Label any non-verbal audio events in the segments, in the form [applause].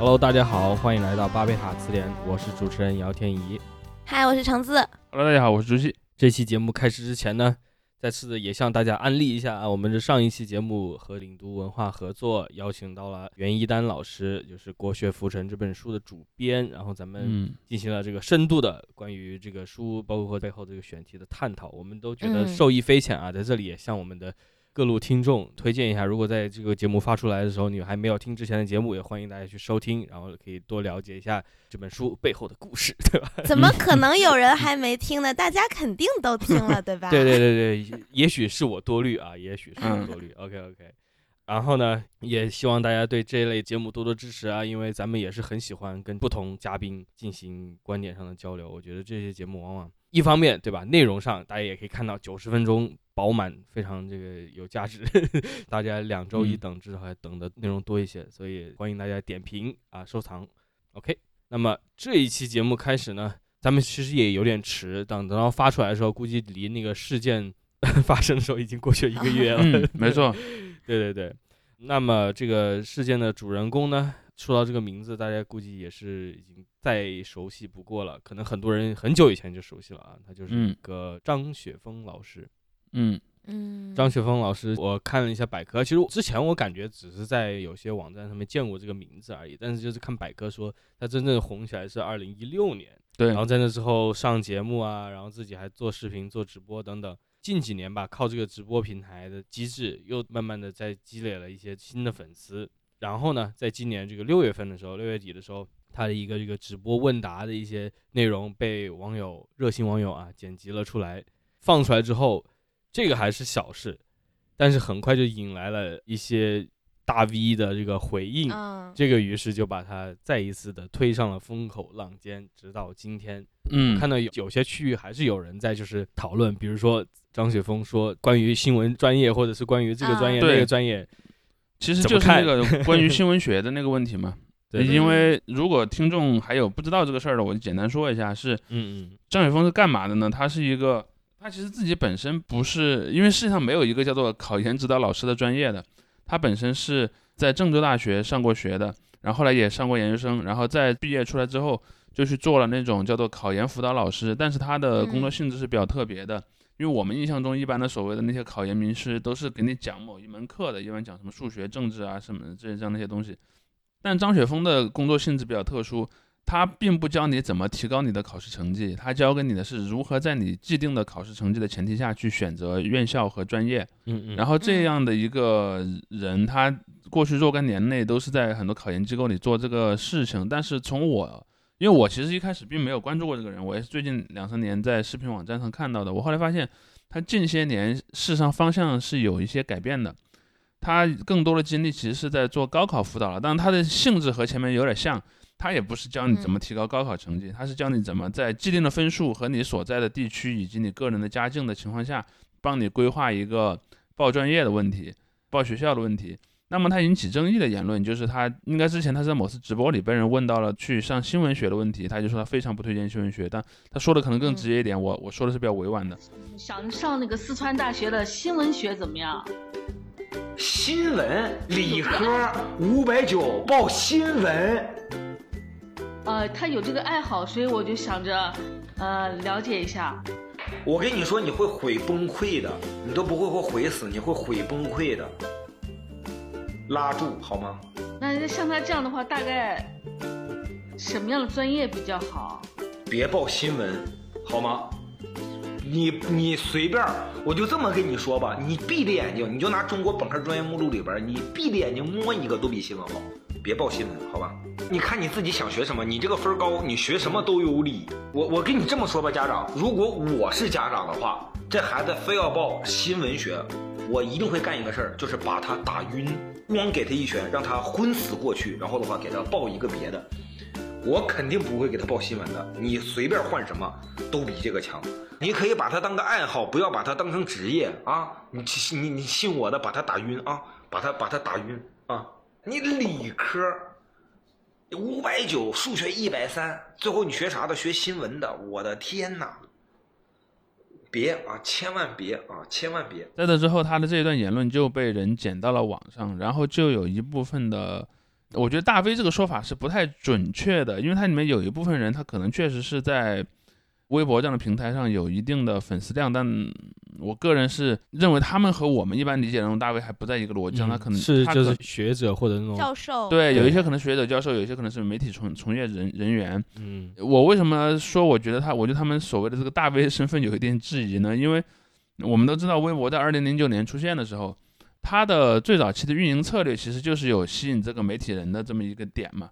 Hello，大家好，欢迎来到巴贝塔词典，我是主持人姚天怡。嗨，我是橙子。Hello，大家好，我是朱熹。这期节目开始之前呢，再次的也向大家安利一下啊，我们这上一期节目和领读文化合作，邀请到了袁一丹老师，就是《国学浮沉》这本书的主编，然后咱们嗯，进行了这个深度的关于这个书，包括背后这个选题的探讨，我们都觉得嗯受益匪浅啊。在这里也向我们的各路听众推荐一下，如果在这个节目发出来的时候，你还没有听之前的节目，也欢迎大家去收听，然后可以多了解一下这本书背后的故事，[laughs] 对吧？怎么可能有人还没听呢？大家肯定都听了，对吧？对对对对，也许是我多虑啊，也许是我多虑。OK OK，然后呢，也希望大家对这类节目多多支持啊，因为咱们也是很喜欢跟不同嘉宾进行观点上的交流。我觉得这些节目往往一方面对吧，内容上大家也可以看到九十分钟饱满，非常这个有价值，[laughs] 大家两周一嗯等，至少还等的内容多一些，所以欢迎大家点评啊收藏。OK，那么这一期节目开始呢，咱们其实也有点迟，等等到发出来的时候，估计离那个事件 [laughs] 发生的时候已经过去一个月了。嗯，[laughs] 没错，对对对。那么这个事件的主人公呢，说到这个名字，大家估计也是已经再熟悉不过了，可能很多人很久以前就熟悉了啊，他就是嗯一个张雪峰老师。嗯嗯，张雪峰老师，我看了一下百科，其实之前我感觉只是在有些网站上面见过这个名字而已，但是就是看百科说他真正红起来是二零一六年，对。然，后在那之后上节目啊，然后自己还做视频、做直播等等。近几年吧，靠这个直播平台的机制，又慢慢的在积累了一些新的粉丝。然后呢，在今年这个六月份的时候，六月底的时候，他的一个这个直播问答的一些内容被网友热心网友啊剪辑了出来，放出来之后，这个还是小事，但是很快就引来了一些大 V 的这个回应。嗯，这个于是就把它再一次的推上了风口浪尖，直到今天。嗯，看到有有些区域还是有人在就是讨论，比如说张雪峰说关于新闻专业，或者是关于这个专业、啊那个专业，其实就是那个 [laughs] 关于新闻学的那个问题嘛。[laughs] 对因为如果听众还有不知道这个事儿的，我就简单说一下，是嗯嗯张雪峰是干嘛的呢？他是一个，他其实自己本身不是，因为世界上没有一个叫做考研指导老师的专业的，他本身是在郑州大学上过学的，然后后来也上过研究生，然后在毕业出来之后就去做了那种叫做考研辅导老师，但是他的工作嗯性质是比较特别的。因为我们印象中，一般的所谓的那些考研名师都是给你讲某一门课的，一般讲什么数学、政治啊什么的这这样那些东西。但张雪峰的工作性质比较特殊，他并不教你怎么提高你的考试成绩，他教给你的是如何在你既定的考试成绩的前提下去选择院校和专业。嗯嗯，然后这样的一个人，他过去若干年内都是在很多考研机构里做这个事情。但是从我，因为我其实一开始并没有关注过这个人，我也是最近两三年在视频网站上看到的。我后来发现，他近些年事实上方向是有一些改变的。他更多的精力其实是在做高考辅导了，但他的性质和前面有点像。他也不是教你怎么提高高考成绩，他是教你怎么在既定的分数和你所在的地区以及你个人的家境的情况下，帮你规划一个报专业的问题、报学校的问题。那么他引起争议的言论就是他应该之前他在某次直播里被人问到了去上新闻学的问题，他就说他非常不推荐新闻学，但他说的可能更直接一点，我我说的是比较委婉的。想上那个四川大学的新闻学怎么样？新闻理科五百九报新闻，呃，他有这个爱好，所以我就想着，呃，了解一下。我跟你说你会毁崩溃的，你都不会会毁死，你会毁崩溃的。拉住好吗？那像他这样的话，大概什么样的专业比较好？别报新闻好吗？你你随便，我就这么跟你说吧，你闭着眼睛，你就拿中国本科专业目录里边，你闭着眼睛摸一个都比新闻好，别报新闻，好吧？你看你自己想学什么，你这个分高，你学什么都有理。我我跟你这么说吧，家长，如果我是家长的话，这孩子非要报新闻学，我一定会干一个事儿，就是把他打晕，咣给他一拳，让他昏死过去，然后的话给他报一个别的。我肯定不会给他报新闻的，你随便换什么都比这个强。你可以把它当个爱好，不要把它当成职业啊！你你你信我的，把他打晕啊，把他把他打晕啊！你理科五百九，数学一百三，最后你学啥的？学新闻的，我的天哪！别啊，千万别啊，千万别！在这之后，他的这一段言论就被人剪到了网上，然后就有一部分的我觉得大 V 这个说法是不太准确的，因为它里面有一部分人，他可能确实是在微博这样的平台上有一定的粉丝量，但我个人是认为他们和我们一般理解的那种大 V 还不在一个逻辑上，他可能嗯是就是学者或者那种教授，对，有一些可能学者教授，有一些可能是媒体从从业人人员。嗯我为什么说我觉得他，我对他们所谓的这个大 V 身份有一点质疑呢？因为我们都知道，微博在二零零九年出现的时候，它的最早期的运营策略其实就是有吸引这个媒体人的这么一个点嘛。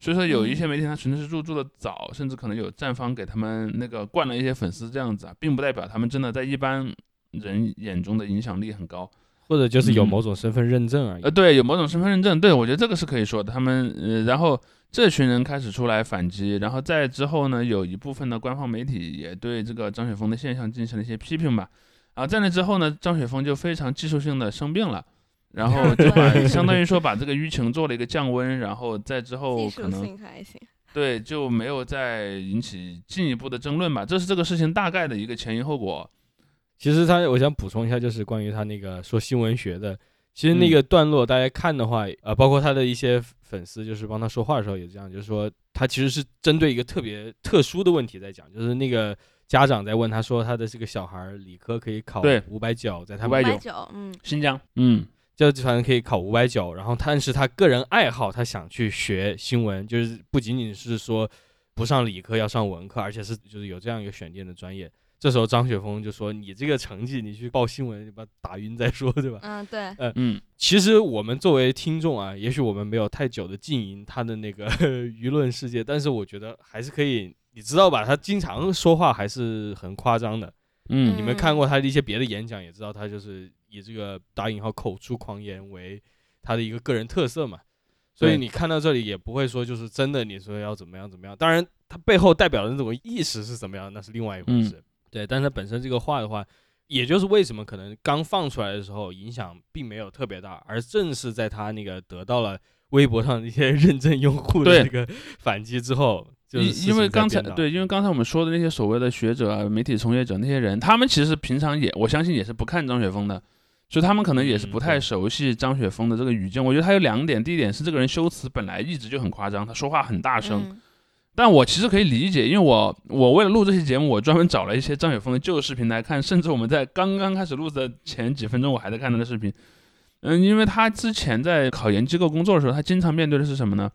所以说，有一些媒体它纯粹是入驻的早，甚至可能有站方给他们那个灌了一些粉丝这样子啊，并不代表他们真的在一般人眼中的影响力很高。或者就是有嗯某种身份认证而已。呃，对，有某种身份认证，对我觉得这个是可以说的。他们呃，然后这群人开始出来反击，然后在之后呢，有一部分的官方媒体也对这个张雪峰的现象进行了一些批评吧。啊在那之后呢，张雪峰就非常技术性的生病了，然后就把 [laughs] 相当于说把这个舆情做了一个降温，然后在之后可能还行。对就没有再引起进一步的争论吧。这是这个事情大概的一个前因后果。其实他，我想补充一下，就是关于他那个说新闻学的，其实那嗯个段落大家看的话，呃，包括他的一些粉丝，就是帮他说话的时候也这样，就是说他其实是针对一个特别特殊的问题在讲，就是那个家长在问他说他的这个小孩儿理科可以考对。五百九，在他们590九，嗯，新疆，嗯，教反正可以考五百九，然后但是他个人爱好，他想去学新闻，就是不仅仅是说不上理科要上文科，而且是就是有这样一个选定的专业。这时候张雪峰就说：“你这个成绩，你去报新闻，你把他打晕再说，对吧嗯，对，？”嗯，其实我们作为听众啊，也许我们没有太久的经营他的那个 [laughs] 舆论世界，但是我觉得还是可以，你知道吧？他经常说话还是很夸张的。嗯你们看过他的一些别的演讲，也知道他就是以这个打引号口出狂言为他的一个个人特色嘛。所以你看到这里也不会说就是真的你说要怎么样怎么样，当然他背后代表的那种意识是怎么样，那是另外一回事。对，但是它本身这个话的话，也就是为什么可能刚放出来的时候影响并没有特别大，而正是在他那个得到了微博上的一些 [laughs] 认证用户的这个反击之后，就是因因为刚才对，因为刚才我们说的那些所谓的学者啊、媒体从业者那些人，他们其实平常也，我相信也是不看张雪峰的，所以他们可能也是嗯不太熟悉张雪峰的这个语境。我觉得他有两点，第一点是这个人修辞本来一直就很夸张，他说话很大声，嗯但我其实可以理解，因为我我为了录这期节目，我专门找了一些张雪峰的旧视频来看，甚至我们在刚刚开始录的前几分钟，我还在看他的视频。嗯，因为他之前在考研机构工作的时候，他经常面对的是什么呢？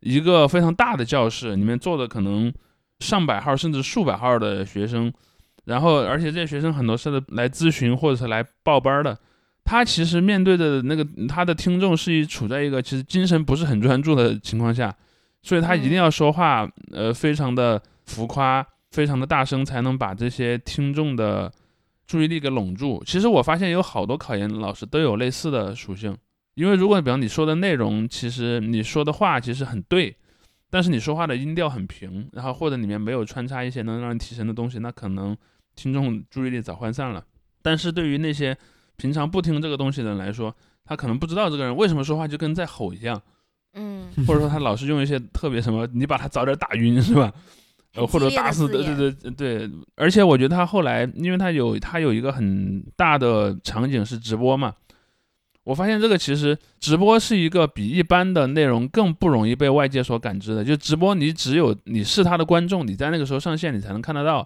一个非常大的教室，里面坐的可能上百号甚至数百号的学生，然后而且这些学生很多是来咨询或者是来报班的。他其实面对的那个他的听众是一处在一个其实精神不是很专注的情况下，所以他一定要说话，呃，非常的浮夸，非常的大声，才能把这些听众的注意力给拢住。其实我发现有好多考研老师都有类似的属性，因为如果比方你说的内容，其实你说的话其实很对，但是你说话的音调很平，然后或者里面没有穿插一些能让人提神的东西，那可能听众注意力早涣散了。但是对于那些平常不听这个东西的人来说，他可能不知道这个人为什么说话就跟在吼一样。嗯，或者 [laughs] 说他老是用一些特别什么，你把他早点打晕 [laughs] 是吧？呃，或者打死，对对对对。而且我觉得他后来，因为他有他有一个很大的场景是直播嘛，我发现这个其实直播是一个比一般的内容更不容易被外界所感知的。就直播，你只有你是他的观众，你在那个时候上线，你才能看得到。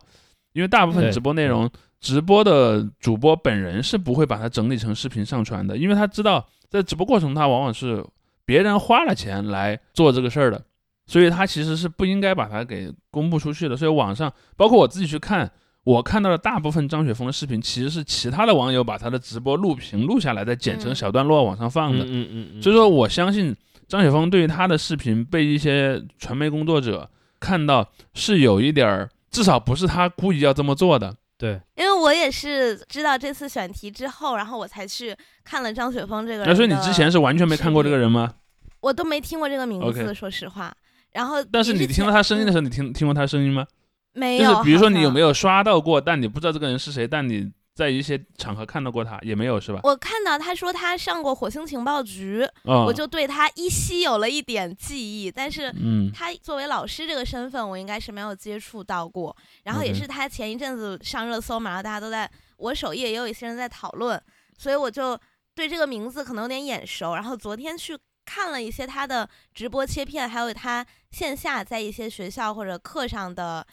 因为大部分直播内容，直播的主播本人是不会把它整理成视频上传的，因为他知道在直播过程他往往是别人花了钱来做这个事儿的，所以他其实是不应该把它给公布出去的。所以网上，包括我自己去看，我看到的大部分张雪峰的视频，其实是其他的网友把他的直播录屏录下来，再剪成嗯小段落往上放的。嗯嗯嗯，所以说，我相信张雪峰对于他的视频被一些传媒工作者看到是有一点儿，至少不是他故意要这么做的。对，因为我也是知道这次选题之后，然后我才去看了张雪峰这个人。那所以你之前是完全没看过这个人吗？我都没听过这个名字说实话。然后，但是你听到他声音的时候，你听听过他声音吗？没有？就是比如说你有没？有刷到过，但你不知道这个人是谁，但你在一些场合看到过他，也没有是吧？我看到他说他上过火星情报局，啊、我就对他依稀有了一点记忆，但是嗯他作为老师这个身份，我应该是没有接触到过。然后也是他前一阵子上热搜嘛，然后大家都在我首页也有一些人在讨论，所以我就对这个名字可能有点眼熟。然后昨天去看了一些他的直播切片，还有他线下在一些学校或者课上的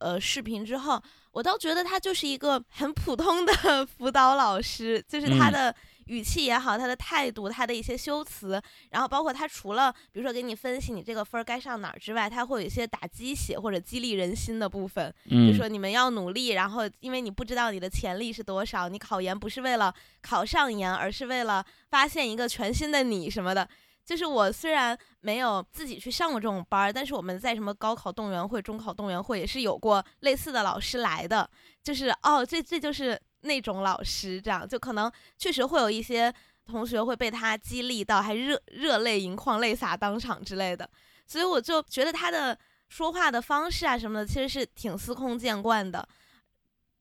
呃视频之后，我倒觉得他就是一个很普通的 [laughs] 辅导老师，就是他嗯的语气也好，他的态度，他的一些修辞，然后包括他除了比如说给你分析你这个分儿该上哪儿之外，他会有一些打鸡血或者激励人心的部分。就嗯说你们要努力，然后因为你不知道你的潜力是多少，你考研不是为了考上研，而是为了发现一个全新的你什么的。就是我虽然没有自己去上过这种班儿，但是我们在什么高考动员会、中考动员会也是有过类似的老师来的。就是哦，这这就是那种老师，这样就可能确实会有一些同学会被他激励到，还热热泪盈眶、泪洒当场之类的。所以我就觉得他的说话的方式啊什么的，其实是挺司空见惯的。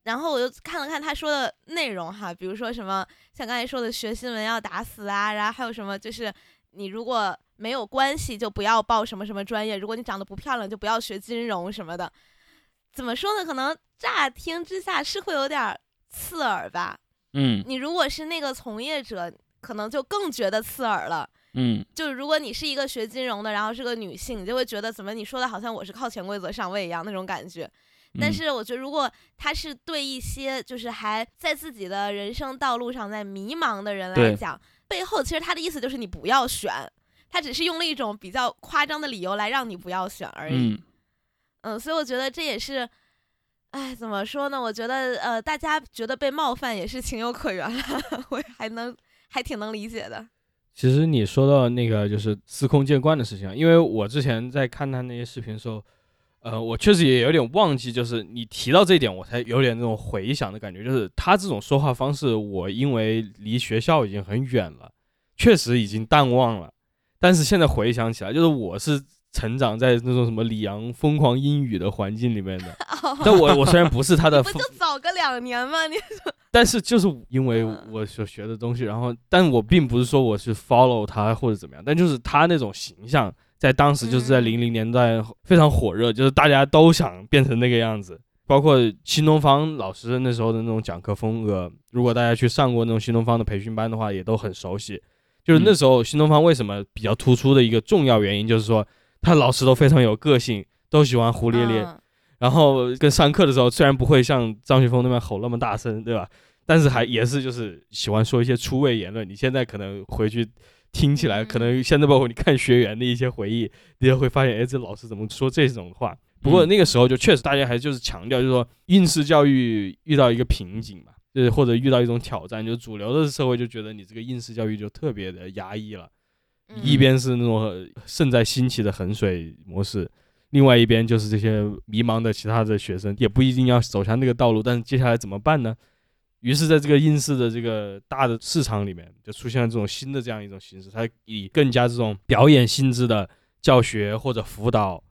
然后我又看了看他说的内容哈，比如说什么像刚才说的学新闻要打死啊，然后还有什么就是你如果没有关系就不要报什么什么专业，如果你长得不漂亮就不要学金融什么的。怎么说呢？可能乍听之下是会有点刺耳吧。嗯你如果是那个从业者，可能就更觉得刺耳了。嗯就是如果你是一个学金融的，然后是个女性，你就会觉得怎么你说的好像我是靠潜规则上位一样那种感觉。但嗯是我觉得，如果他是对一些就是还在自己的人生道路上在迷茫的人来讲，背后其实他的意思就是你不要选，他只是用了一种比较夸张的理由来让你不要选而已。嗯嗯，所以我觉得这也是，哎，怎么说呢？我觉得呃，大家觉得被冒犯也是情有可原了，[laughs] 我还能还挺能理解的。其实你说到那个就是司空见惯的事情啊，因为我之前在看他那些视频的时候，呃，我确实也有点忘记，就是你提到这一点，我才有点那种回想的感觉，就是他这种说话方式，我因为离学校已经很远了，确实已经淡忘了，但是现在回想起来，就是我是成长在那种什么李阳疯狂英语的环境里面的，[laughs] 但我我虽然不是他的不就早个两年吗？你但是就是因为嗯我所学的东西，然后，但我并不是说我是 follow 他或者怎么样，但就是他那种形象，在当时就是在嗯零零年代非常火热，就是大家都想变成那个样子。包括新东方老师那时候的那种讲课风格，如果大家去上过那种新东方的培训班的话，也都很熟悉。就是那时候新东方为什么比较突出的一个重要原因，就是说他老师都非常有个性，都喜欢胡咧咧，嗯然后跟上课的时候，虽然不会像张雪峰那边吼那么大声，对吧？但是还也是就是喜欢说一些出位言论。你现在可能回去听起来，嗯可能现在包括你看学员的一些回忆，你也会发现，哎，这老师怎么说这种话？不过嗯那个时候就确实大家还就是强调，就是说应试教育遇到一个瓶颈嘛，就是或者遇到一种挑战，就主流的社会就觉得你这个应试教育就特别的压抑了。嗯一边是那种呃正在兴起的衡水模式，另外一边就是这些迷茫的其他的学生，也不一定要走向那个道路，但是接下来怎么办呢？于是，在这个应试的这个大的市场里面，就出现了这种新的这样一种形式，它以更加这种表演性质的教学或者辅导，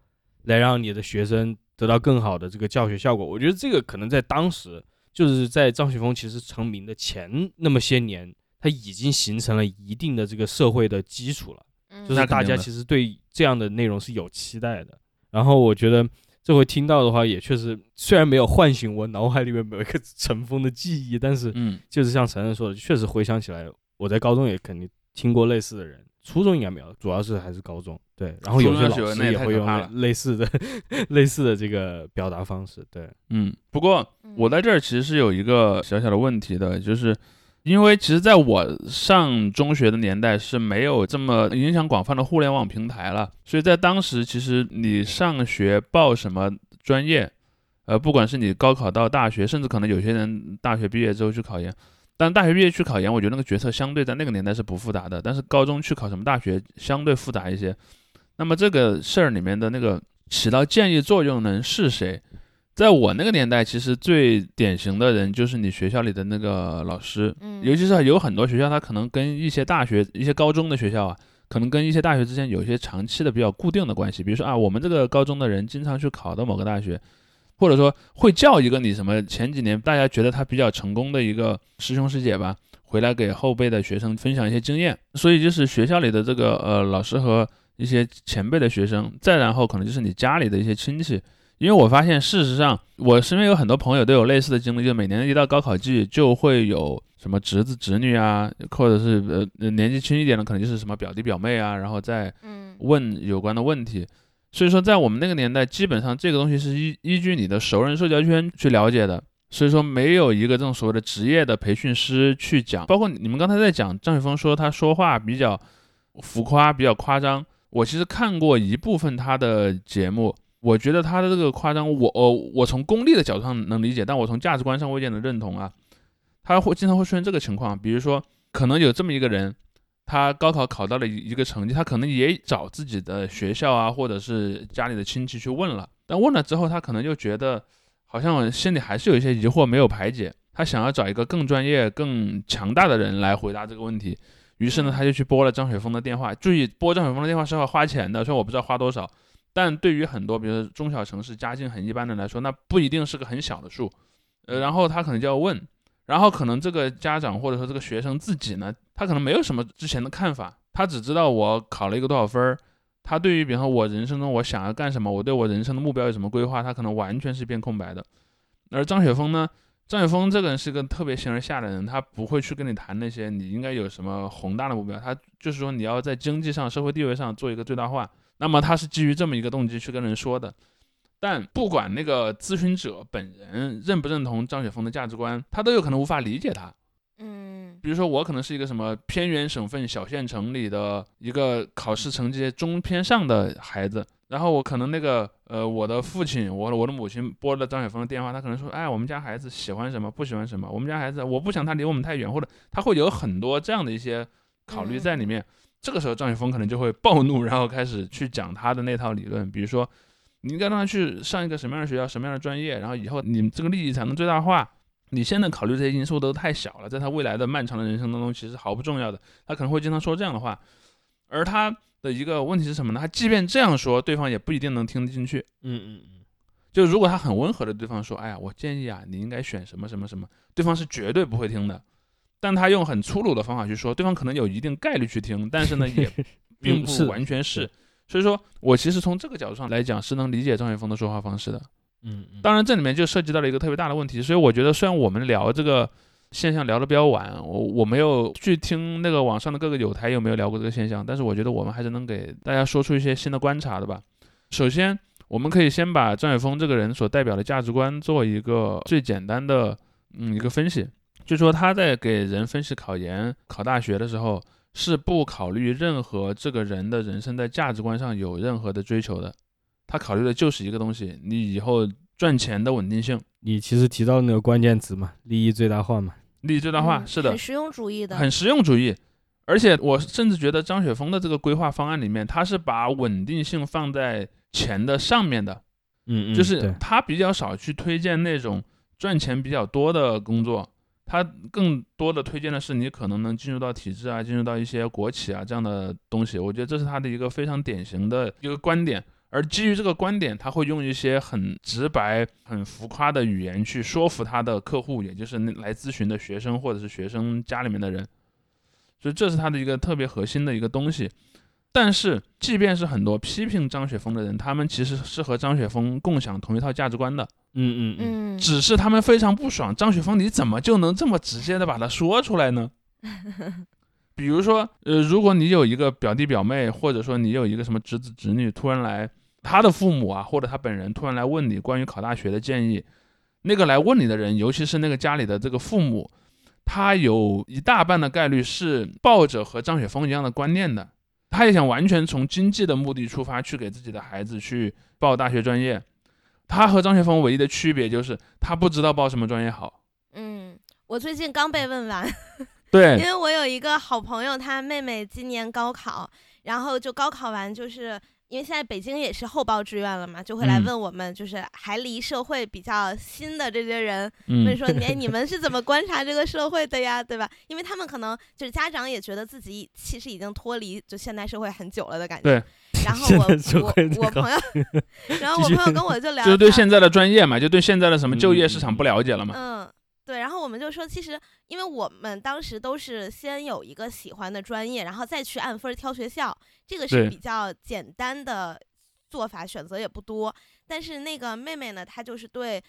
来让你的学生得到更好的这个教学效果。我觉得这个可能在当时，就是在张雪峰其实成名的前那么些年，他已经形成了一定的这个社会的基础了。就是大家其实对这样的内容是有期待的。然后我觉得这回听到的话，也确实虽然没有唤醒我脑海里面某一个 [laughs] 尘封的记忆，但是嗯就是像晨晨说的，确实回想起来，我在高中也肯定听过类似的人，初中应该没有，主要是还是高中。对，然后有些老师也会用类似的 [laughs] 类似的这个表达方式。对，嗯。不过嗯我在这儿其实是有一个小小的问题的，就是因为其实在我上中学的年代是没有这么影响广泛的互联网平台了，所以在当时其实你上学报什么专业，呃，不管是你高考到大学，甚至可能有些人大学毕业之后去考研。但大学毕业去考研，我觉得那个决策相对在那个年代是不复杂的，但是高中去考什么大学相对复杂一些。那么这个事儿里面的那个起到建议作用的人是谁？在我那个年代，其实最典型的人就是你学校里的那个老师，嗯尤其是有很多学校，他可能跟一些大学、一些高中的学校啊，可能跟一些大学之间有一些长期的比较固定的关系。比如说啊，我们这个高中的人经常去考到某个大学，或者说会叫一个你什么前几年大家觉得他比较成功的一个师兄师姐吧，回来给后辈的学生分享一些经验。所以就是学校里的这个呃老师和一些前辈的学生，再然后可能就是你家里的一些亲戚。因为我发现，事实上，我身边有很多朋友都有类似的经历，就每年一到高考季，就会有什么侄子侄女啊，或者是呃年纪轻一点的，可能就是什么表弟表妹啊，然后再问有关的问题。所以说，在我们那个年代，基本上这个东西是依依据你的熟人社交圈去了解的。所以说，没有一个这种所谓的职业的培训师去讲。包括你们刚才在讲张雪峰说他说话比较浮夸，比较夸张。我其实看过一部分他的节目，我觉得他的这个夸张，我我我从功利的角度上能理解，但我从价值观上未见得认同啊。他会经常会出现这个情况，比如说，可能有这么一个人，他高考考到了一一个成绩，他可能也找自己的学校啊，或者是家里的亲戚去问了，但问了之后，他可能就觉得好像心里还是有一些疑惑没有排解，他想要找一个更专业、更强大的人来回答这个问题，于是呢，他就去拨了张雪峰的电话。注意，拨张雪峰的电话是要花钱的，虽然我不知道花多少，但对于很多比如说中小城市家境很一般的来说，那不一定是个很小的数。呃，然后他可能就要问。然后可能这个家长或者说这个学生自己呢，他可能没有什么之前的看法，他只知道我考了一个多少分儿，他对于比方说我人生中我想要干什么，我对我人生的目标有什么规划，他可能完全是一片空白的。而张雪峰呢，张雪峰这个人是个特别形而下的人，他不会去跟你谈那些你应该有什么宏大的目标，他就是说你要在经济上、社会地位上做一个最大化。那么他是基于这么一个动机去跟人说的。但不管那个咨询者本人认不认同张雪峰的价值观，他都有可能无法理解他。嗯比如说，我可能是一个什么偏远省份小县城里的一个考试成绩中偏上的孩子，然后我可能那个呃，我的父亲，我我的母亲拨了张雪峰的电话，他可能说，哎，我们家孩子喜欢什么，不喜欢什么，我们家孩子我不想他离我们太远，或者他会有很多这样的一些考虑在里面。这个时候，张雪峰可能就会暴怒，然后开始去讲他的那套理论，比如说。你应该让他去上一个什么样的学校，什么样的专业，然后以后你们这个利益才能最大化。你现在考虑这些因素都太小了，在他未来的漫长的人生当中，其实毫不重要的。他可能会经常说这样的话，而他的一个问题是什么呢？他即便这样说，对方也不一定能听得进去。嗯嗯嗯，就如果他很温和的对方说，哎呀，我建议啊，你应该选什么什么什么，对方是绝对不会听的。但他用很粗鲁的方法去说，对方可能有一定概率去听，但是呢，也 [laughs] 并不完全是。所以说我其实从这个角度上来讲，是能理解张雪峰的说话方式的。嗯嗯，当然，这里面就涉及到了一个特别大的问题，所以我觉得，虽然我们聊这个现象聊得比较晚，我我没有去听那个网上的各个有台有没有聊过这个现象，但是我觉得我们还是能给大家说出一些新的观察的吧。首先，我们可以先把张雪峰这个人所代表的价值观做一个最简单的嗯一个分析，就说他在给人分析考研、考大学的时候，是不考虑任何这个人的人生在价值观上有任何的追求的。他考虑的就是一个东西，你以后赚钱的稳定性，你其实提到那个关键词嘛，利益最大化嘛。利益最大化，嗯是的很，实用主义的，很实用主义。而且我甚至觉得张雪峰的这个规划方案里面，他是把稳定性放在钱的上面的，嗯嗯，就是他比较少去推荐那种赚钱比较多的工作，他更多的推荐的是你可能能进入到体制啊，进入到一些国企啊这样的东西。我觉得这是他的一个非常典型的一个观点。而基于这个观点，他会用一些很直白、很浮夸的语言去说服他的客户，也就是来咨询的学生或者是学生家里面的人。所以这是他的一个特别核心的一个东西。但是，即便是很多批评张雪峰的人，他们其实是和张雪峰共享同一套价值观的，嗯嗯，嗯，只是他们非常不爽张雪峰，你怎么就能这么直接的把它说出来呢？[laughs] 比如说，呃，如果你有一个表弟表妹，或者说你有一个什么侄子侄女，突然来，他的父母啊，或者他本人突然来问你关于考大学的建议，那个来问你的人，尤其是那个家里的这个父母，他有一大半的概率是抱着和张雪峰一样的观念的，他也想完全从经济的目的出发去给自己的孩子去报大学专业。他和张雪峰唯一的区别就是他不知道报什么专业好。嗯，我最近刚被问完，[laughs] 对因，为我有一个好朋友，他妹妹今年高考，然后就高考完，就是因为现在北京也是后报志愿了嘛，就会来嗯问我们，就是还离社会比较新的这些人，嗯问说，哎，你们是怎么观察这个社会的呀，对吧？因为他们可能就是家长也觉得自己其实已经脱离就现代社会很久了的感觉。对。然后 [laughs] 我我我朋友，[laughs] 然后我朋友跟我就聊，就是对现在的专业嘛，就对现在的什么就业市场不了解了嘛。嗯，对，然后我们就说，其实因为我们当时都是先有一个喜欢的专业，然后再去按分儿挑学校，这个是比较简单的做法，选择也不多。但是那个妹妹呢，她就是对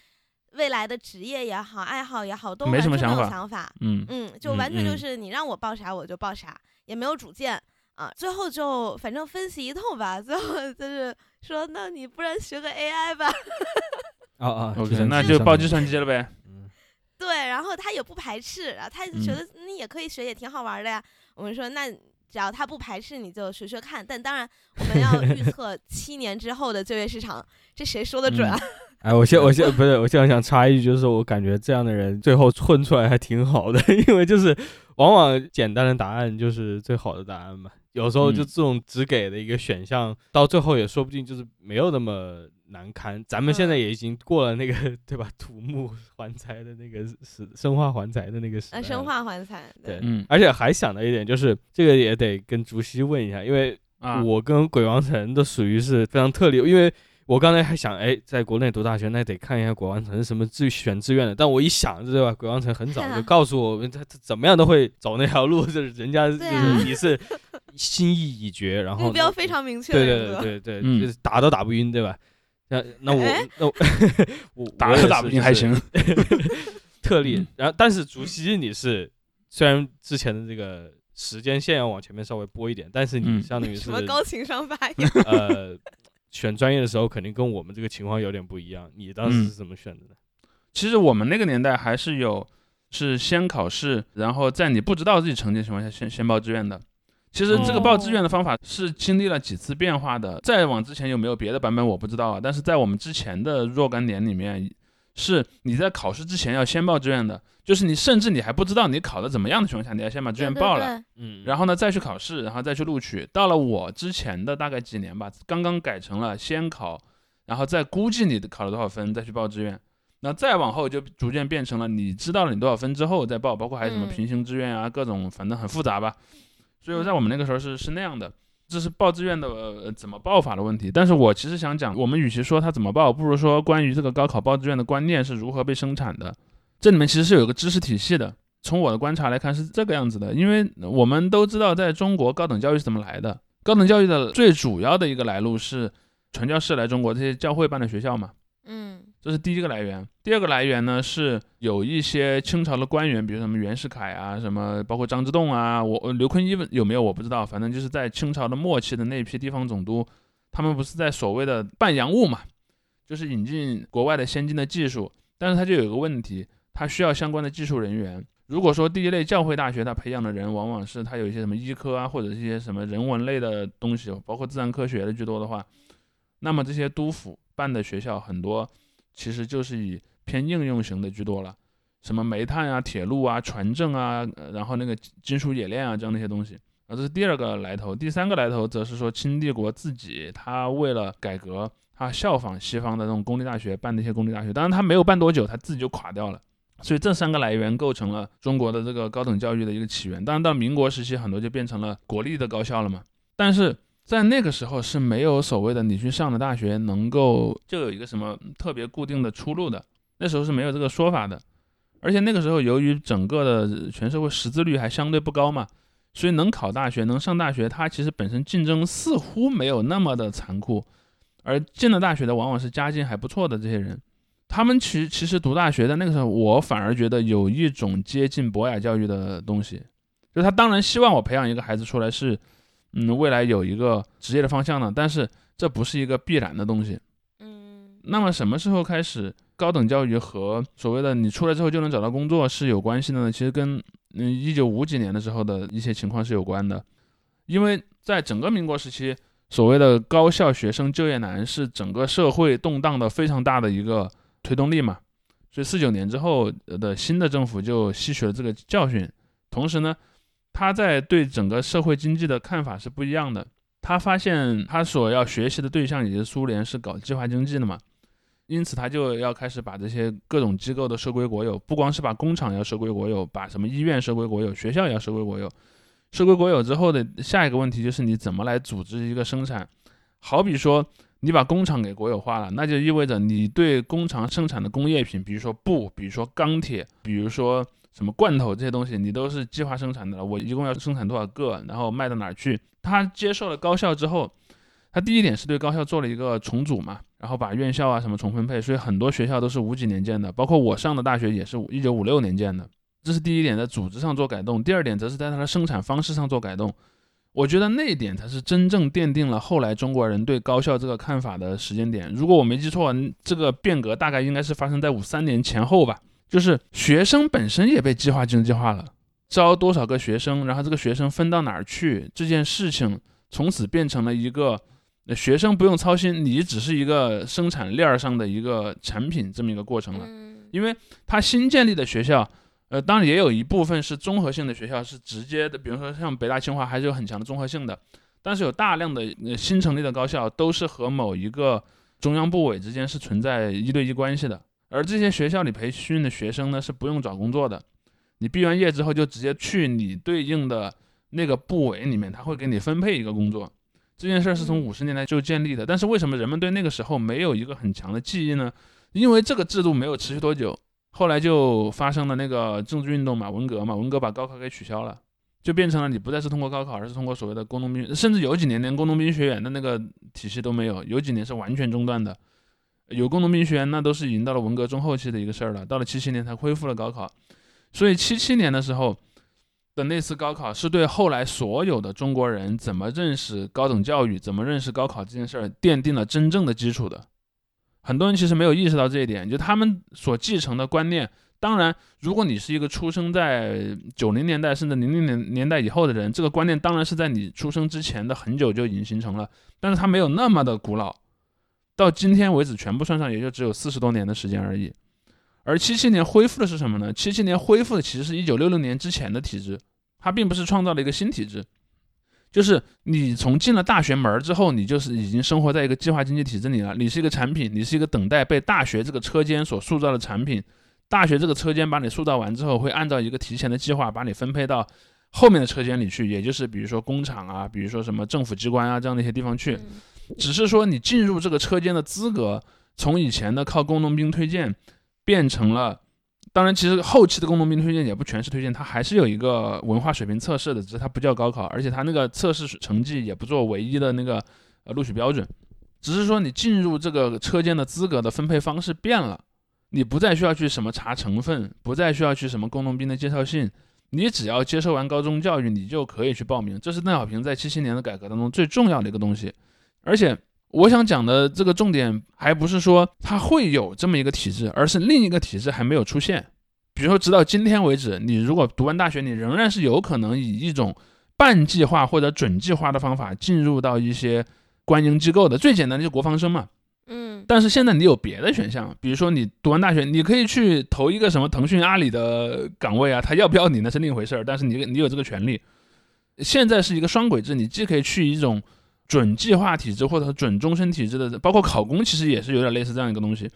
未来的职业也好、爱好也好，都没完全没有什么想法想法。嗯嗯，就嗯完全就嗯是你让我报啥我就报啥，也没有主见啊。最后就反正分析一通吧，最后就 [laughs] 是说，那你不然学个 AI 吧。[laughs] 哦哦 OK，那就报计算机了呗。嗯对，然后他也不排斥，然后他就觉嗯得你也可以学，也挺好玩的呀。我们说那。只要他不排斥，你就学学看。但当然，我们要预 [laughs] 测七年之后的就业市场，这谁说的准啊？[laughs] 哎，我现我现不是，我现在想插一句，就是我感觉这样的人最后混出来还挺好的，[laughs] 因为就是往往简单的答案就是最好的答案嘛。有时候就嗯这种只给的一个选项，到最后也说不定就是没有那么难堪。咱们现在嗯也已经过了那个 [laughs] 对吧？土木环材的那个时，生化环材的那个时代呃，了。生化环材，对，嗯而且还想到一点，就是这个也得跟竹溪问一下，因为啊，我跟鬼王城都属于是非常特例，因为我刚才还想，哎，在国内读大学，那得看一下鬼王城是什么自选志愿的。但我一想，对吧？鬼王城很早就告诉我们，他他怎么样都会走那条路，就是人家你是心意已决，然后目标非常明确对。对对对对，嗯就是打都打不晕，对吧？那那我哎那我 [laughs] 我打都打不赢还行。特例嗯。[laughs] 然后，但是竹溪你是虽然之前的这个时间线要往前面稍微拨一点，但是你嗯相当于是什么高情商发言？[laughs] 呃，选专业的时候肯定跟我们这个情况有点不一样。你当时嗯是怎么选的呢？其实我们那个年代还是有，是先考试，然后在你不知道自己成绩的情况下先先报志愿的。其实这个报志愿的方法是经历了几次变化的，再往之前有没有别的版本我不知道啊。但是在我们之前的若干年里面，是你在考试之前要先报志愿的，就是你甚至你还不知道你考的怎么样的情况下，你要先把志愿报了。嗯，然后呢，再去考试，然后再去录取。到了我之前的大概几年吧，刚刚改成了先考，然后再估计你考了多少分，再去报志愿。那再往后就逐渐变成了你知道了你多少分之后再报，包括还有什么嗯平行志愿啊，各种反正很复杂吧。所以在我们那个时候是是那样的，这是报志愿的、呃、怎么报法的问题。但是我其实想讲，我们与其说它怎么报，不如说关于这个高考报志愿的观念是如何被生产的。这里面其实是有一个知识体系的。从我的观察来看是这个样子的，因为我们都知道，在中国高等教育是怎么来的。高等教育的最主要的一个来路是传教士来中国，这些教会办的学校嘛，嗯这是第一个来源。第二个来源呢是有一些清朝的官员，比如什么袁世凯啊，什么包括张之洞啊，我刘坤一有没有我不知道，反正就是在清朝的末期的那批地方总督，他们不是在所谓的办洋务嘛，就是引进国外的先进的技术，但是它就有个问题，它需要相关的技术人员。如果说第一类教会大学它培养的人往往是它有一些什么医科啊，或者是一些什么人文类的东西，包括自然科学的居多的话，那么这些督府办的学校很多其实就是以偏应用型的居多了，什么煤炭啊、铁路啊、船政啊，然后那个金属冶炼啊这样的一些东西。啊，这是第二个来头。第三个来头则是说清帝国自己，他为了改革，他效仿西方的那种公立大学办的一些公立大学，当然他没有办多久，他自己就垮掉了。所以这三个来源构成了中国的这个高等教育的一个起源。当然到民国时期，很多就变成了国立的高校了嘛。但是在那个时候是没有所谓的你去上了大学能够就有一个什么特别固定的出路的，那时候是没有这个说法的。而且那个时候由于整个的全社会识字率还相对不高嘛，所以能考大学、能上大学，它其实本身竞争似乎没有那么的残酷，而进了大学的往往是家境还不错的这些人。他们其其实读大学的那个时候，我反而觉得有一种接近博雅教育的东西，就他当然希望我培养一个孩子出来是，嗯，未来有一个职业的方向呢，但是这不是一个必然的东西。嗯那么什么时候开始高等教育和所谓的你出来之后就能找到工作是有关系的呢？其实跟嗯一九五几年的时候的一些情况是有关的，因为在整个民国时期，所谓的高校学生就业难是整个社会动荡的非常大的一个推动力嘛。所以四九年之后的新的政府就吸取了这个教训，同时呢，他在对整个社会经济的看法是不一样的。他发现他所要学习的对象也就是苏联，是搞计划经济的嘛，因此他就要开始把这些各种机构都收归国有，不光是把工厂要收归国有，把什么医院收归国有，学校也要收归国有。收归国有之后的下一个问题就是你怎么来组织一个生产？好比说你把工厂给国有化了，那就意味着你对工厂生产的工业品，比如说布，比如说钢铁，比如说什么罐头这些东西，你都是计划生产的了。我一共要生产多少个，然后卖到哪儿去？他接受了高校之后，他第一点是对高校做了一个重组嘛，然后把院校啊什么重分配，所以很多学校都是五几年建的，包括我上的大学也是一九五六年建的。这是第一点，在组织上做改动。第二点则是在它的生产方式上做改动。我觉得那一点才是真正奠定了后来中国人对高校这个看法的时间点。如果我没记错，这个变革大概应该是发生在五三年前后吧。就是学生本身也被计划经济化了，招多少个学生，然后这个学生分到哪儿去，这件事情从此变成了一个学生不用操心，你只是一个生产链上的一个产品这么一个过程了。因为他新建立的学校。呃，当然也有一部分是综合性的学校，是直接的，比如说像北大、清华，还是有很强的综合性的。但是有大量的新成立的高校，都是和某一个中央部委之间是存在一对一关系的。而这些学校里培训的学生呢，是不用找工作的，你毕完业之后就直接去你对应的那个部委里面，他会给你分配一个工作。这件事儿是从五十年代就建立的。但是为什么人们对那个时候没有一个很强的记忆呢？因为这个制度没有持续多久。后来就发生了那个政治运动嘛，文革嘛，文革把高考给取消了，就变成了你不再是通过高考，而是通过所谓的工农兵，甚至有几年连工农兵学员的那个体系都没有，有几年是完全中断的。有工农兵学员那都是已经到了文革中后期的一个事儿了，到了七七年才恢复了高考。所以七七年的时候的那次高考是对后来所有的中国人怎么认识高等教育、怎么认识高考这件事儿奠定了真正的基础的。很多人其实没有意识到这一点，就他们所继承的观念。当然，如果你是一个出生在九零年代甚至零零年年代以后的人，这个观念当然是在你出生之前的很久就已经形成了，但是它没有那么的古老。到今天为止，全部算上也就只有四十多年的时间而已。而七七年恢复的是什么呢？七七年恢复的其实是一九六六年之前的体制，它并不是创造了一个新体制。就是你从进了大学门儿之后，你就是已经生活在一个计划经济体制里了。你是一个产品，你是一个等待被大学这个车间所塑造的产品。大学这个车间把你塑造完之后，会按照一个提前的计划把你分配到后面的车间里去，也就是比如说工厂啊，比如说什么政府机关啊这样的一些地方去。只是说你进入这个车间的资格，从以前的靠工农兵推荐，变成了。当然，其实后期的工农兵推荐也不全是推荐，它还是有一个文化水平测试的，只是它不叫高考，而且它那个测试成绩也不做唯一的那个呃录取标准，只是说你进入这个车间的资格的分配方式变了，你不再需要去什么查成分，不再需要去什么工农兵的介绍信，你只要接受完高中教育，你就可以去报名。这是邓小平在七七年的改革当中最重要的一个东西，而且。我想讲的这个重点，还不是说它会有这么一个体制，而是另一个体制还没有出现。比如说，直到今天为止，你如果读完大学，你仍然是有可能以一种半计划或者准计划的方法进入到一些官营机构的。最简单的就国防生嘛。嗯。但是现在你有别的选项，比如说你读完大学，你可以去投一个什么腾讯、阿里的岗位啊，他要不要你那是另一回事儿。但是你你有这个权利。现在是一个双轨制，你既可以去一种。准计划体制或者准终身体制的，包括考公，其实也是有点类似这样一个东西。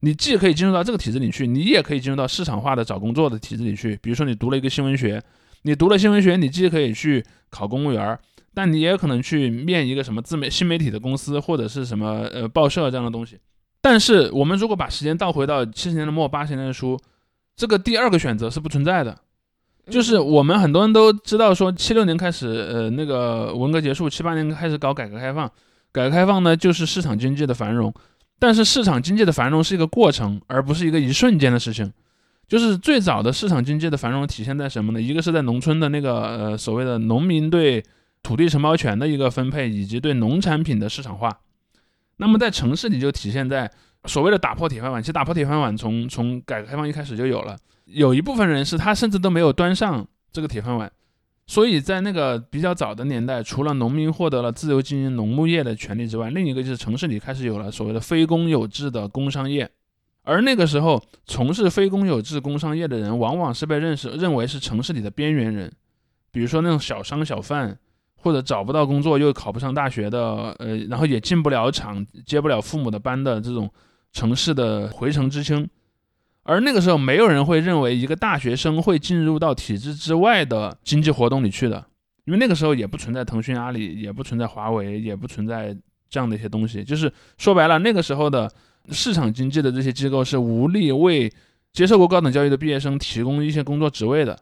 你既可以进入到这个体制里去，你也可以进入到市场化的找工作的体制里去。比如说，你读了一个新闻学，你读了新闻学，你既可以去考公务员，但你也可能去面一个什么自媒新媒体的公司或者是什么呃报社这样的东西。但是，我们如果把时间倒回到七十年代末八十年代初，这个第二个选择是不存在的。就是我们很多人都知道，说七六年开始，呃，那个文革结束，七八年开始搞改革开放。改革开放呢，就是市场经济的繁荣。但是市场经济的繁荣是一个过程，而不是一个一瞬间的事情。就是最早的市场经济的繁荣体现在什么呢？一个是在农村的那个呃所谓的农民对土地承包权的一个分配，以及对农产品的市场化。那么在城市里就体现在所谓的打破铁饭碗。其实打破铁饭碗从从改革开放一开始就有了。有一部分人是他甚至都没有端上这个铁饭碗，所以在那个比较早的年代，除了农民获得了自由经营农牧业的权利之外，另一个就是城市里开始有了所谓的非公有制的工商业，而那个时候从事非公有制工商业的人，往往是被认识认为是城市里的边缘人，比如说那种小商小贩，或者找不到工作又考不上大学的，呃，然后也进不了厂、接不了父母的班的这种城市的回城知青。而那个时候，没有人会认为一个大学生会进入到体制之外的经济活动里去的，因为那个时候也不存在腾讯、阿里，也不存在华为，也不存在这样的一些东西。就是说白了，那个时候的市场经济的这些机构是无力为接受过高等教育的毕业生提供一些工作职位的。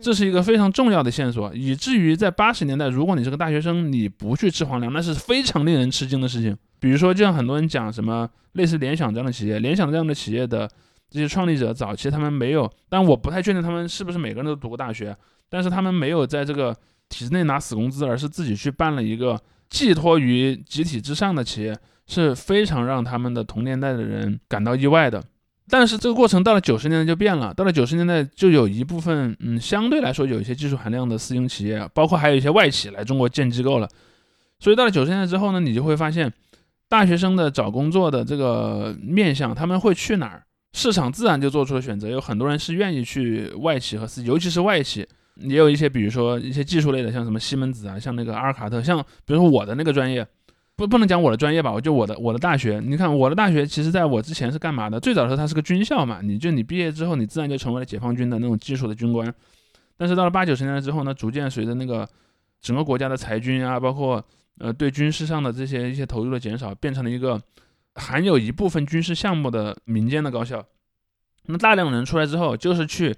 这是一个非常重要的线索，以至于在八十年代，如果你是个大学生，你不去吃皇粮，那是非常令人吃惊的事情。比如说，就像很多人讲什么类似联想这样的企业，联想这样的企业的这些创立者，早期他们没有，但我不太确定他们是不是每个人都读过大学，但是他们没有在这个体制内拿死工资，而是自己去办了一个寄托于集体之上的企业，是非常让他们的同年代的人感到意外的。但是这个过程到了九十年代就变了，到了九十年代就有一部分，嗯，相对来说有一些技术含量的私营企业，包括还有一些外企来中国建机构了。所以到了九十年代之后呢，你就会发现，大学生的找工作的这个面向，他们会去哪儿？市场自然就做出了选择，有很多人是愿意去外企和私，尤其是外企，也有一些，比如说一些技术类的，像什么西门子啊，像那个阿尔卡特，像比如说我的那个专业。不不能讲我的专业吧，我就我的我的大学，你看我的大学，其实在我之前是干嘛的？最早的时候它是个军校嘛，你就你毕业之后，你自然就成为了解放军的那种技术的军官。但是到了八九十年代之后呢，逐渐随着那个整个国家的裁军啊，包括呃对军事上的这些一些投入的减少，变成了一个含有一部分军事项目的民间的高校。那大量人出来之后，就是去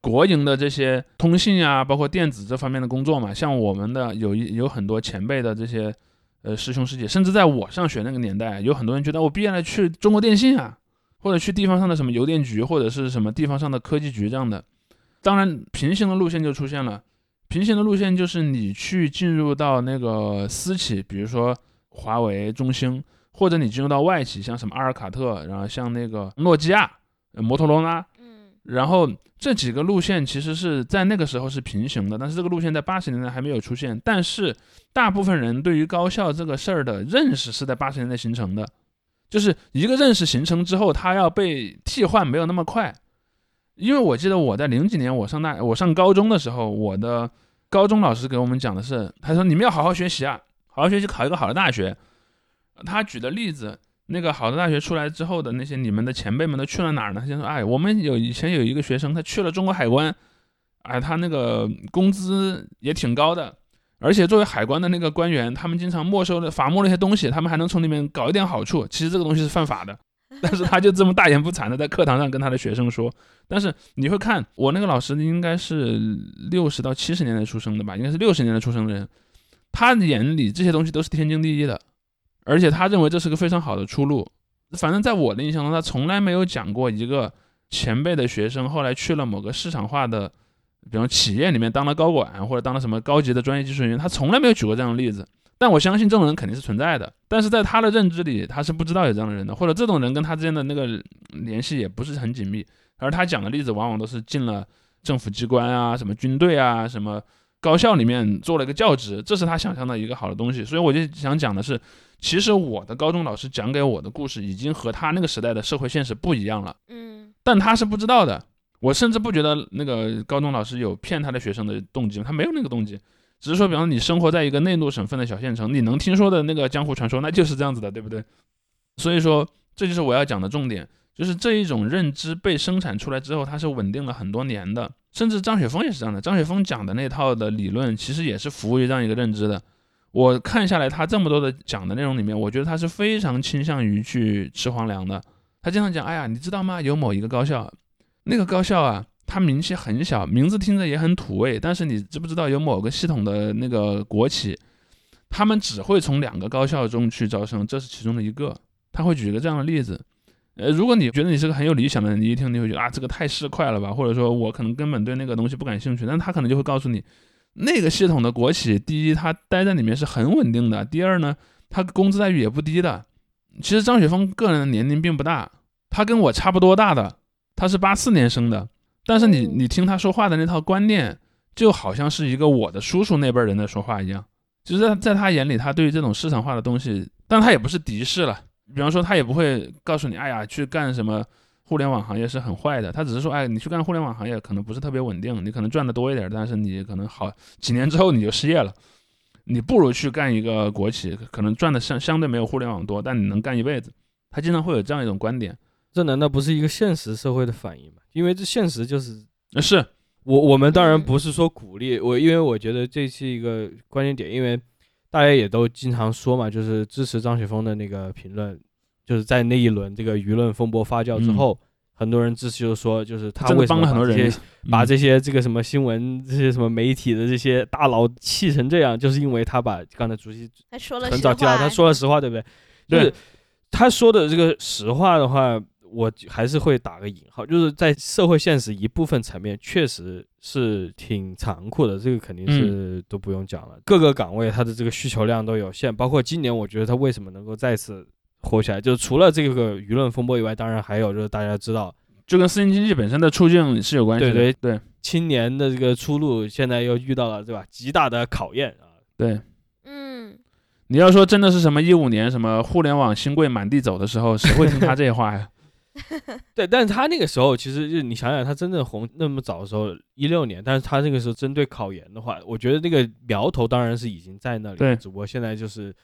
国营的这些通信啊，包括电子这方面的工作嘛。像我们的有一有很多前辈的这些。呃，师兄师姐，甚至在我上学那个年代，有很多人觉得我毕业了去中国电信啊，或者去地方上的什么邮电局，或者是什么地方上的科技局这样的。当然，平行的路线就出现了。平行的路线就是你去进入到那个私企，比如说华为、中兴，或者你进入到外企，像什么阿尔卡特，然后像那个诺基亚、摩托罗拉。嗯然后这几个路线其实是在那个时候是平行的，但是这个路线在八十年代还没有出现。但是大部分人对于高校这个事儿的认识是在八十年代形成的，就是一个认识形成之后，它要被替换没有那么快。因为我记得我在零几年我上大我上高中的时候，我的高中老师给我们讲的是，他说你们要好好学习啊，好好学习，考一个好的大学。他举的例子。那个好的大学出来之后的那些你们的前辈们都去了哪儿呢？他先说，哎，我们有以前有一个学生，他去了中国海关，哎，他那个工资也挺高的，而且作为海关的那个官员，他们经常没收的罚没那些东西，他们还能从里面搞一点好处。其实这个东西是犯法的，[laughs] 但是他就这么大言不惭的在课堂上跟他的学生说。但是你会看我那个老师应该是六十到七十年代出生的吧，应该是六十年代出生的人，他眼里这些东西都是天经地义的。而且他认为这是个非常好的出路。反正在我的印象中，他从来没有讲过一个前辈的学生后来去了某个市场化的，比方企业里面当了高管或者当了什么高级的专业技术人员，他从来没有举过这样的例子。但我相信这种人肯定是存在的。但是在他的认知里，他是不知道有这样的人的，或者这种人跟他之间的那个联系也不是很紧密。而他讲的例子往往都是进了政府机关啊、什么军队啊、什么高校里面做了一个教职，这是他想象的一个好的东西。所以我就想讲的是。其实我的高中老师讲给我的故事，已经和他那个时代的社会现实不一样了。嗯，但他是不知道的。我甚至不觉得那个高中老师有骗他的学生的动机，他没有那个动机，只是说，比方说你生活在一个内陆省份的小县城，你能听说的那个江湖传说，那就是这样子的，对不对？所以说，这就是我要讲的重点，就是这一种认知被生产出来之后，它是稳定了很多年的。甚至张雪峰也是这样的，张雪峰讲的那套的理论，其实也是服务于这样一个认知的。我看下来，他这么多的讲的内容里面，我觉得他是非常倾向于去吃皇粮的。他经常讲，哎呀，你知道吗？有某一个高校，那个高校啊，它名气很小，名字听着也很土味。但是你知不知道，有某个系统的那个国企，他们只会从两个高校中去招生，这是其中的一个。他会举一个这样的例子。呃，如果你觉得你是个很有理想的人，你一听你会觉得啊，这个太市侩了吧？或者说我可能根本对那个东西不感兴趣，但他可能就会告诉你。那个系统的国企，第一，他待在里面是很稳定的；第二呢，他工资待遇也不低的。其实张雪峰个人的年龄并不大，他跟我差不多大的，他是八四年生的。但是你你听他说话的那套观念，就好像是一个我的叔叔那辈人的说话一样。就是在在他眼里，他对于这种市场化的东西，但他也不是敌视了。比方说，他也不会告诉你，哎呀，去干什么。互联网行业是很坏的，他只是说，哎，你去干互联网行业可能不是特别稳定，你可能赚的多一点，但是你可能好几年之后你就失业了，你不如去干一个国企，可能赚的相相对没有互联网多，但你能干一辈子。他经常会有这样一种观点，这难道不是一个现实社会的反应吗？因为这现实就是，是我我们当然不是说鼓励我，因为我觉得这是一个关键点，因为大家也都经常说嘛，就是支持张雪峰的那个评论。就是在那一轮这个舆论风波发酵之后，很多人支持，就是说，就是他为什么帮了很多人把这些，这些这个什么新闻、这些什么媒体的这些大佬气成这样，就是因为他把刚才主席他说了实很早提到，话，他说了实话，对不对？就是他说的这个实话的话，我还是会打个引号，就是在社会现实一部分层面，确实是挺残酷的，这个肯定是都不用讲了。各个岗位它的这个需求量都有限，包括今年，我觉得他为什么能够再次火起来，就是除了这个舆论风波以外，当然还有就是大家知道就跟私营经济本身的处境是有关系的。对对青年的这个出路，现在又遇到了对吧极大的考验啊。对，嗯，你要说真的是什么一五年什么互联网新贵满地走的时候，谁会听他这些话呀？[laughs] 对，但是他那个时候其实就你想想，他真正红那么早的时候，一六年，但是他那个时候针对考研的话，我觉得那个苗头当然是已经在那里，对只不过现在就是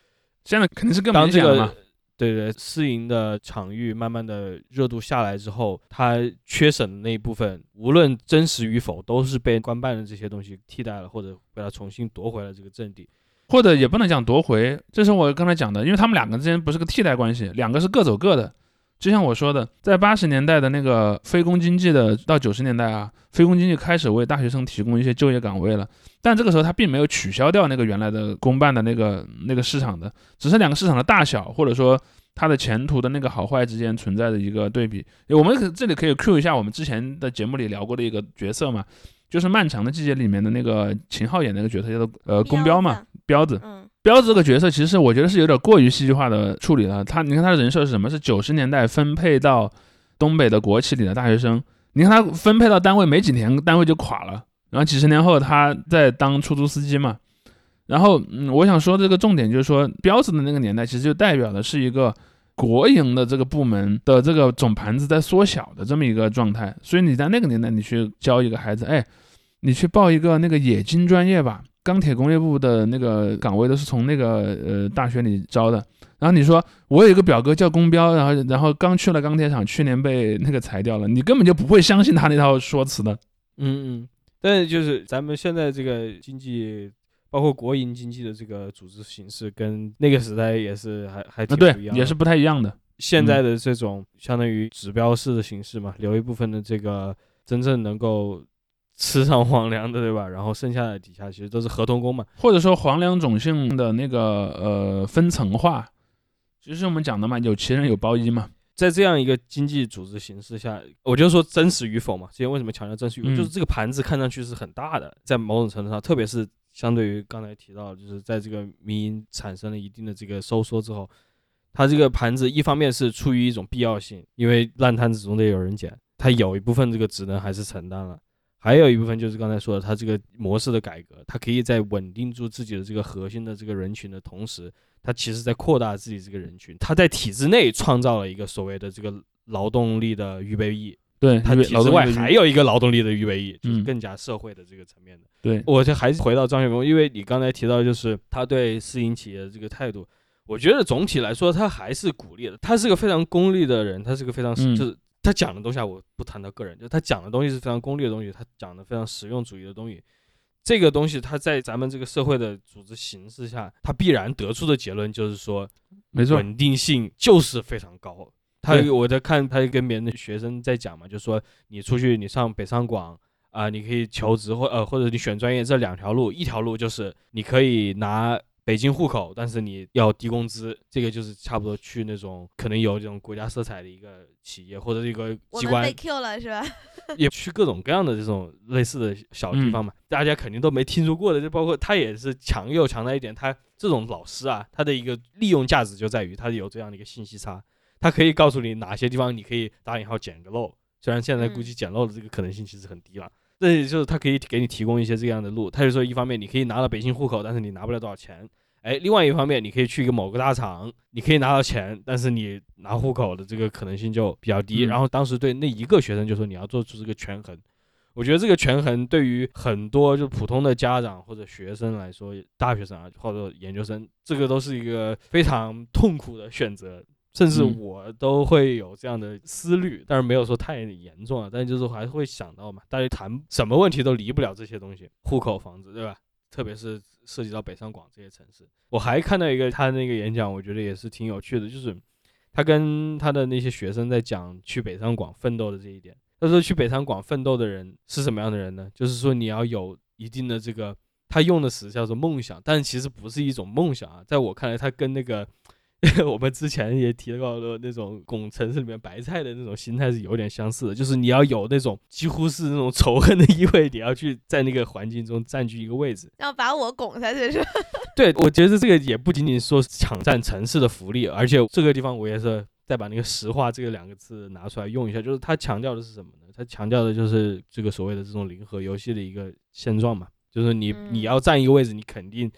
现在肯定是更当这明显了嘛个。对对私营的场域慢慢的热度下来之后，它缺省的那一部分，无论真实与否，都是被官办的这些东西替代了，或者被它重新夺回了这个阵地。或者也不能讲夺回，这是我刚才讲的，因为他们两个之间不是个替代关系，两个是各走各的。就像我说的，在八十年代的那个非公经济的，到九十年代啊，非公经济开始为大学生提供一些就业岗位了，但这个时候它并没有取消掉那个原来的公办的那个那个市场的，只是两个市场的大小或者说它的前途的那个好坏之间存在的一个对比。我们可这里可以 Q 一下我们之前的节目里聊过的一个角色嘛，就是《漫长的季节》里面的那个秦昊演那个角色叫做呃宫彪嘛，彪子。嗯彪子这个角色，其实我觉得是有点过于戏剧化的处理了。他，你看他的人设是什么？是九十年代分配到东北的国企里的大学生。你看他分配到单位没几年，单位就垮了。然后几十年后，他在当出租司机嘛。然后，嗯，我想说这个重点就是说，彪子的那个年代，其实就代表的是一个国营的这个部门的这个总盘子在缩小的这么一个状态。所以你在那个年代，你去教一个孩子，哎，你去报一个那个冶金专业吧，钢铁工业部的那个岗位都是从那个呃大学里招的。然后你说我有一个表哥叫公彪，然后然后刚去了钢铁厂，去年被那个裁掉了，你根本就不会相信他那套说辞的。嗯嗯，但是就是咱们现在这个经济，包括国营经济的这个组织形式，跟那个时代也是还还挺不一样，的。也是不太一样的。现在的这种相当于指标式的形式嘛，留一部分的这个真正能够吃上皇粮的，对吧？然后剩下的底下其实都是合同工嘛。或者说皇粮种姓的那个呃分层化，就是我们讲的嘛，有奇人有包衣嘛。在这样一个经济组织形式下，我就说真实与否嘛。之前为什么强调真实与否？嗯就是这个盘子看上去是很大的，在某种程度上，特别是相对于刚才提到，就是在这个民营产生了一定的这个收缩之后，它这个盘子一方面是出于一种必要性，因为烂摊子总得有人捡，它有一部分这个职能还是承担了。还有一部分就是刚才说的，它这个模式的改革，它可以在稳定住自己的这个核心的这个人群的同时，它其实在扩大自己这个人群，它在体制内创造了一个所谓的这个劳动力的预备役，对，它体制外还有一个劳动力的预备役，就是嗯更加社会的这个层面的。对我就还是回到张雪峰，因为你刚才提到就是他对私营企业的这个态度，我觉得总体来说他还是鼓励的。他是个非常功利的人，他是个非常、嗯就是他讲的东西啊，我不谈到个人，就是他讲的东西是非常功利的东西，他讲的非常实用主义的东西。这个东西，他在咱们这个社会的组织形式下，他必然得出的结论就是说，没错，稳定性就是非常高。他对我在看他跟别人的学生在讲嘛，就说你出去你上北上广啊、你可以求职或呃或者你选专业这两条路，一条路就是你可以拿北京户口，但是你要低工资，这个就是差不多去那种可能有这种国家色彩的一个企业或者一个机关被 Q 了是吧？也去各种各样的这种类似的小地方嘛，大家肯定都没听说过的，就包括他也是强又强在一点，他这种老师啊，他的一个利用价值就在于他有这样的一个信息差，他可以告诉你哪些地方你可以打引号捡个漏，虽然现在估计捡漏的这个可能性其实很低了。这也就是他可以给你提供一些这样的路，他就说一方面你可以拿到北京户口，但是你拿不了多少钱，哎，另外一方面你可以去一个某个大厂，你可以拿到钱，但是你拿户口的这个可能性就比较低。嗯然后当时对那一个学生就说你要做出这个权衡，我觉得这个权衡对于很多就普通的家长或者学生来说，大学生啊或者研究生，这个都是一个非常痛苦的选择。甚至嗯我都会有这样的思虑，但是没有说太严重啊，但就是还是会想到嘛，大家谈什么问题都离不了这些东西，户口、房子，对吧？特别是涉及到北上广这些城市。我还看到一个他那个演讲，我觉得也是挺有趣的，就是他跟他的那些学生在讲去北上广奋斗的这一点。他说去北上广奋斗的人是什么样的人呢？就是说你要有一定的这个，他用的词叫做梦想，但其实不是一种梦想啊。在我看来，他跟那个 [laughs] 我们之前也提到的那种拱城市里面白菜的那种心态是有点相似的，就是你要有那种几乎是那种仇恨的意味，你要去在那个环境中占据一个位置。要把我拱下去是吧？[laughs] 对，我觉得这个也不仅仅说抢占城市的福利，而且这个地方我也是再把那个石化这个两个字拿出来用一下，就是他强调的是什么呢？他强调的就是这个所谓的这种零和游戏的一个现状嘛，就是你你嗯要占一个位置，你肯定你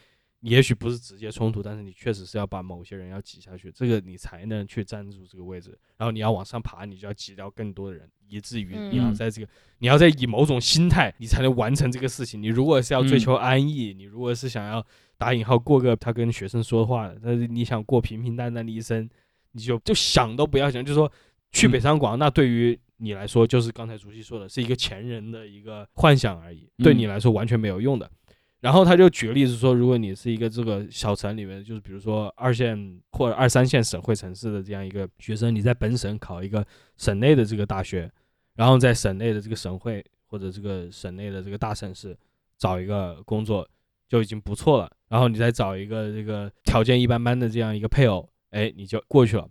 也许不是直接冲突，但是你确实是要把某些人要挤下去，这个你才能去占住这个位置。然后你要往上爬，你就要挤掉更多的人，以至于你要嗯在这个你要在以某种心态，你才能完成这个事情。你如果是要追嗯求安逸，你如果是想要打引号过个他跟学生说话的，但是你想过平平淡淡的一生，你就就想都不要想，就说去嗯北上广，那对于你来说，就是刚才竹溪说的，是一个前人的一个幻想而已，对嗯你来说完全没有用的。然后他就举个例子说，如果你是一个这个小城里面，就是比如说二线或者二三线省会城市的这样一个学生，你在本省考一个省内的这个大学，然后在省内的这个省会或者这个省内的这个大城市找一个工作就已经不错了，然后你再找一个这个条件一般般的这样一个配偶，哎，你就过去了。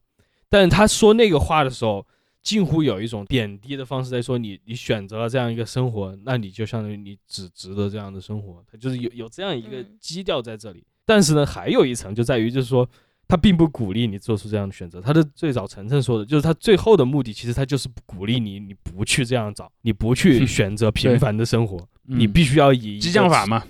但是他说那个话的时候，近乎有一种贬低的方式在说你，你选择了这样一个生活，那你就相当于你只值得这样的生活，他就是有有这样一个嗯基调在这里。但是呢，还有一层就在于，就是说他并不鼓励你做出这样的选择。他的最早晨晨说的，就是他最后的目的，其实他就是鼓励你，你不去这样找，你不去选择平凡的生活，你嗯必须要以激将法嘛，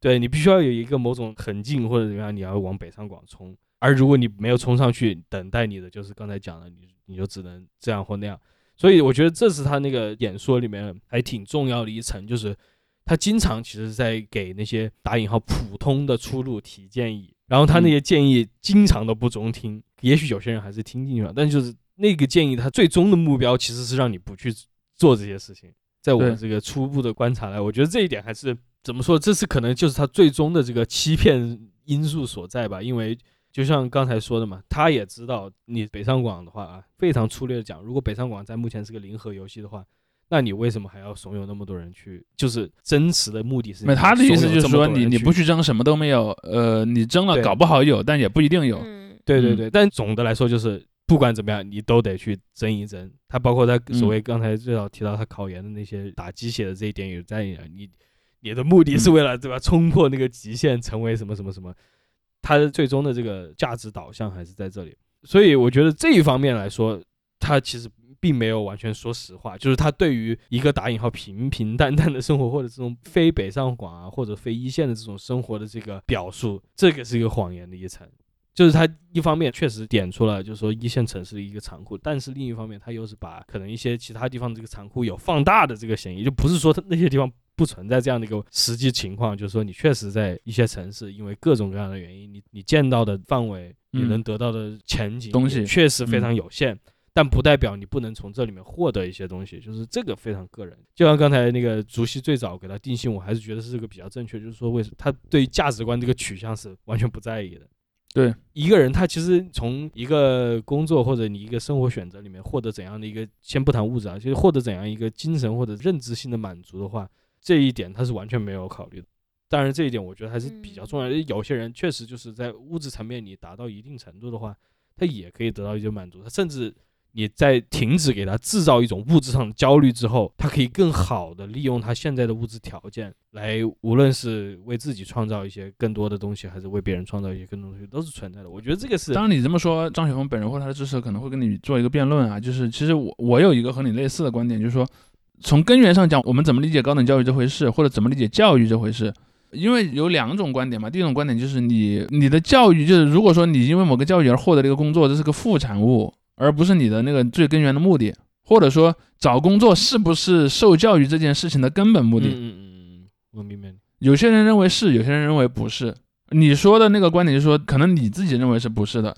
对你必须要有一个某种横劲或者怎么样，你要往北上广冲。而如果你没有冲上去，等待你的就是刚才讲的，你你就只能这样或那样。所以我觉得这是他那个演说里面还挺重要的一层，就是他经常其实在给那些打引号普通的出路提建议，然后他那些建议经常都不中听，也许有些人还是听进去了，但就是那个建议，他最终的目标其实是让你不去做这些事情。在我对这个初步的观察来，我觉得这一点还是怎么说？这是可能就是他最终的这个欺骗因素所在吧。因为就像刚才说的嘛，他也知道你北上广的话啊，非常粗略的讲，如果北上广在目前是个零和游戏的话，那你为什么还要怂恿那么多人去？就是真实的目的是没有他的意思就是说你你不去。争什么都没有，呃，你争了搞不好有，但也不一定有。对对对，但总的来说就是不管怎么样，你都得去争一争。他包括他所谓刚才最早提到他考研的那些打鸡血的这一点也在里面你你的目的是为了对吧？冲破那个极限，成为什么什么什么，他的最终的这个价值导向还是在这里。所以我觉得这一方面来说，他其实并没有完全说实话，就是他对于一个打引号平平淡淡的生活，或者这种非北上广啊，或者非一线的这种生活的这个表述，这个是一个谎言的一层。就是他一方面确实点出了，就是说一线城市的一个残酷，但是另一方面，他又是把可能一些其他地方的这个残酷有放大的这个嫌疑，就不是说他那些地方不存在这样的一个实际情况，就是说你确实在一些城市，因为各种各样的原因，你你见到的范围，你嗯能得到的前景东西确实非常有限。但不代表你不能从这里面获得一些东西，就是这个非常个人。就像刚才那个竹溪最早给他定性，我还是觉得是这个比较正确，就是说为什么他对价值观这个取向是完全不在意的。对，一个人他其实从一个工作或者你一个生活选择里面获得怎样的一个，先不谈物质啊，就是获得怎样一个精神或者认知性的满足的话，这一点他是完全没有考虑的。当然，这一点我觉得还是比较重要的。有些人确实就是在物质层面你达到一定程度的话，他也可以得到一些满足。他甚至你在停止给他制造一种物质上的焦虑之后，他可以更好的利用他现在的物质条件来，无论是为自己创造一些更多的东西，还是为别人创造一些更多的东西，都是存在的。我觉得这个是当然你这么说，张雪峰本人或他的支持者可能会跟你做一个辩论啊，就是其实我我有一个和你类似的观点，就是说从根源上讲，我们怎么理解高等教育这回事，或者怎么理解教育这回事。因为有两种观点嘛，第一种观点就是你你的教育就是，如果说你因为某个教育而获得了一个工作，这是个副产物，而不是你的那个最根源的目的，或者说找工作是不是受教育这件事情的根本目的。嗯嗯嗯，我明白。有些人认为是，有些人认为不是。你说的那个观点就是说，可能你自己认为是不是的，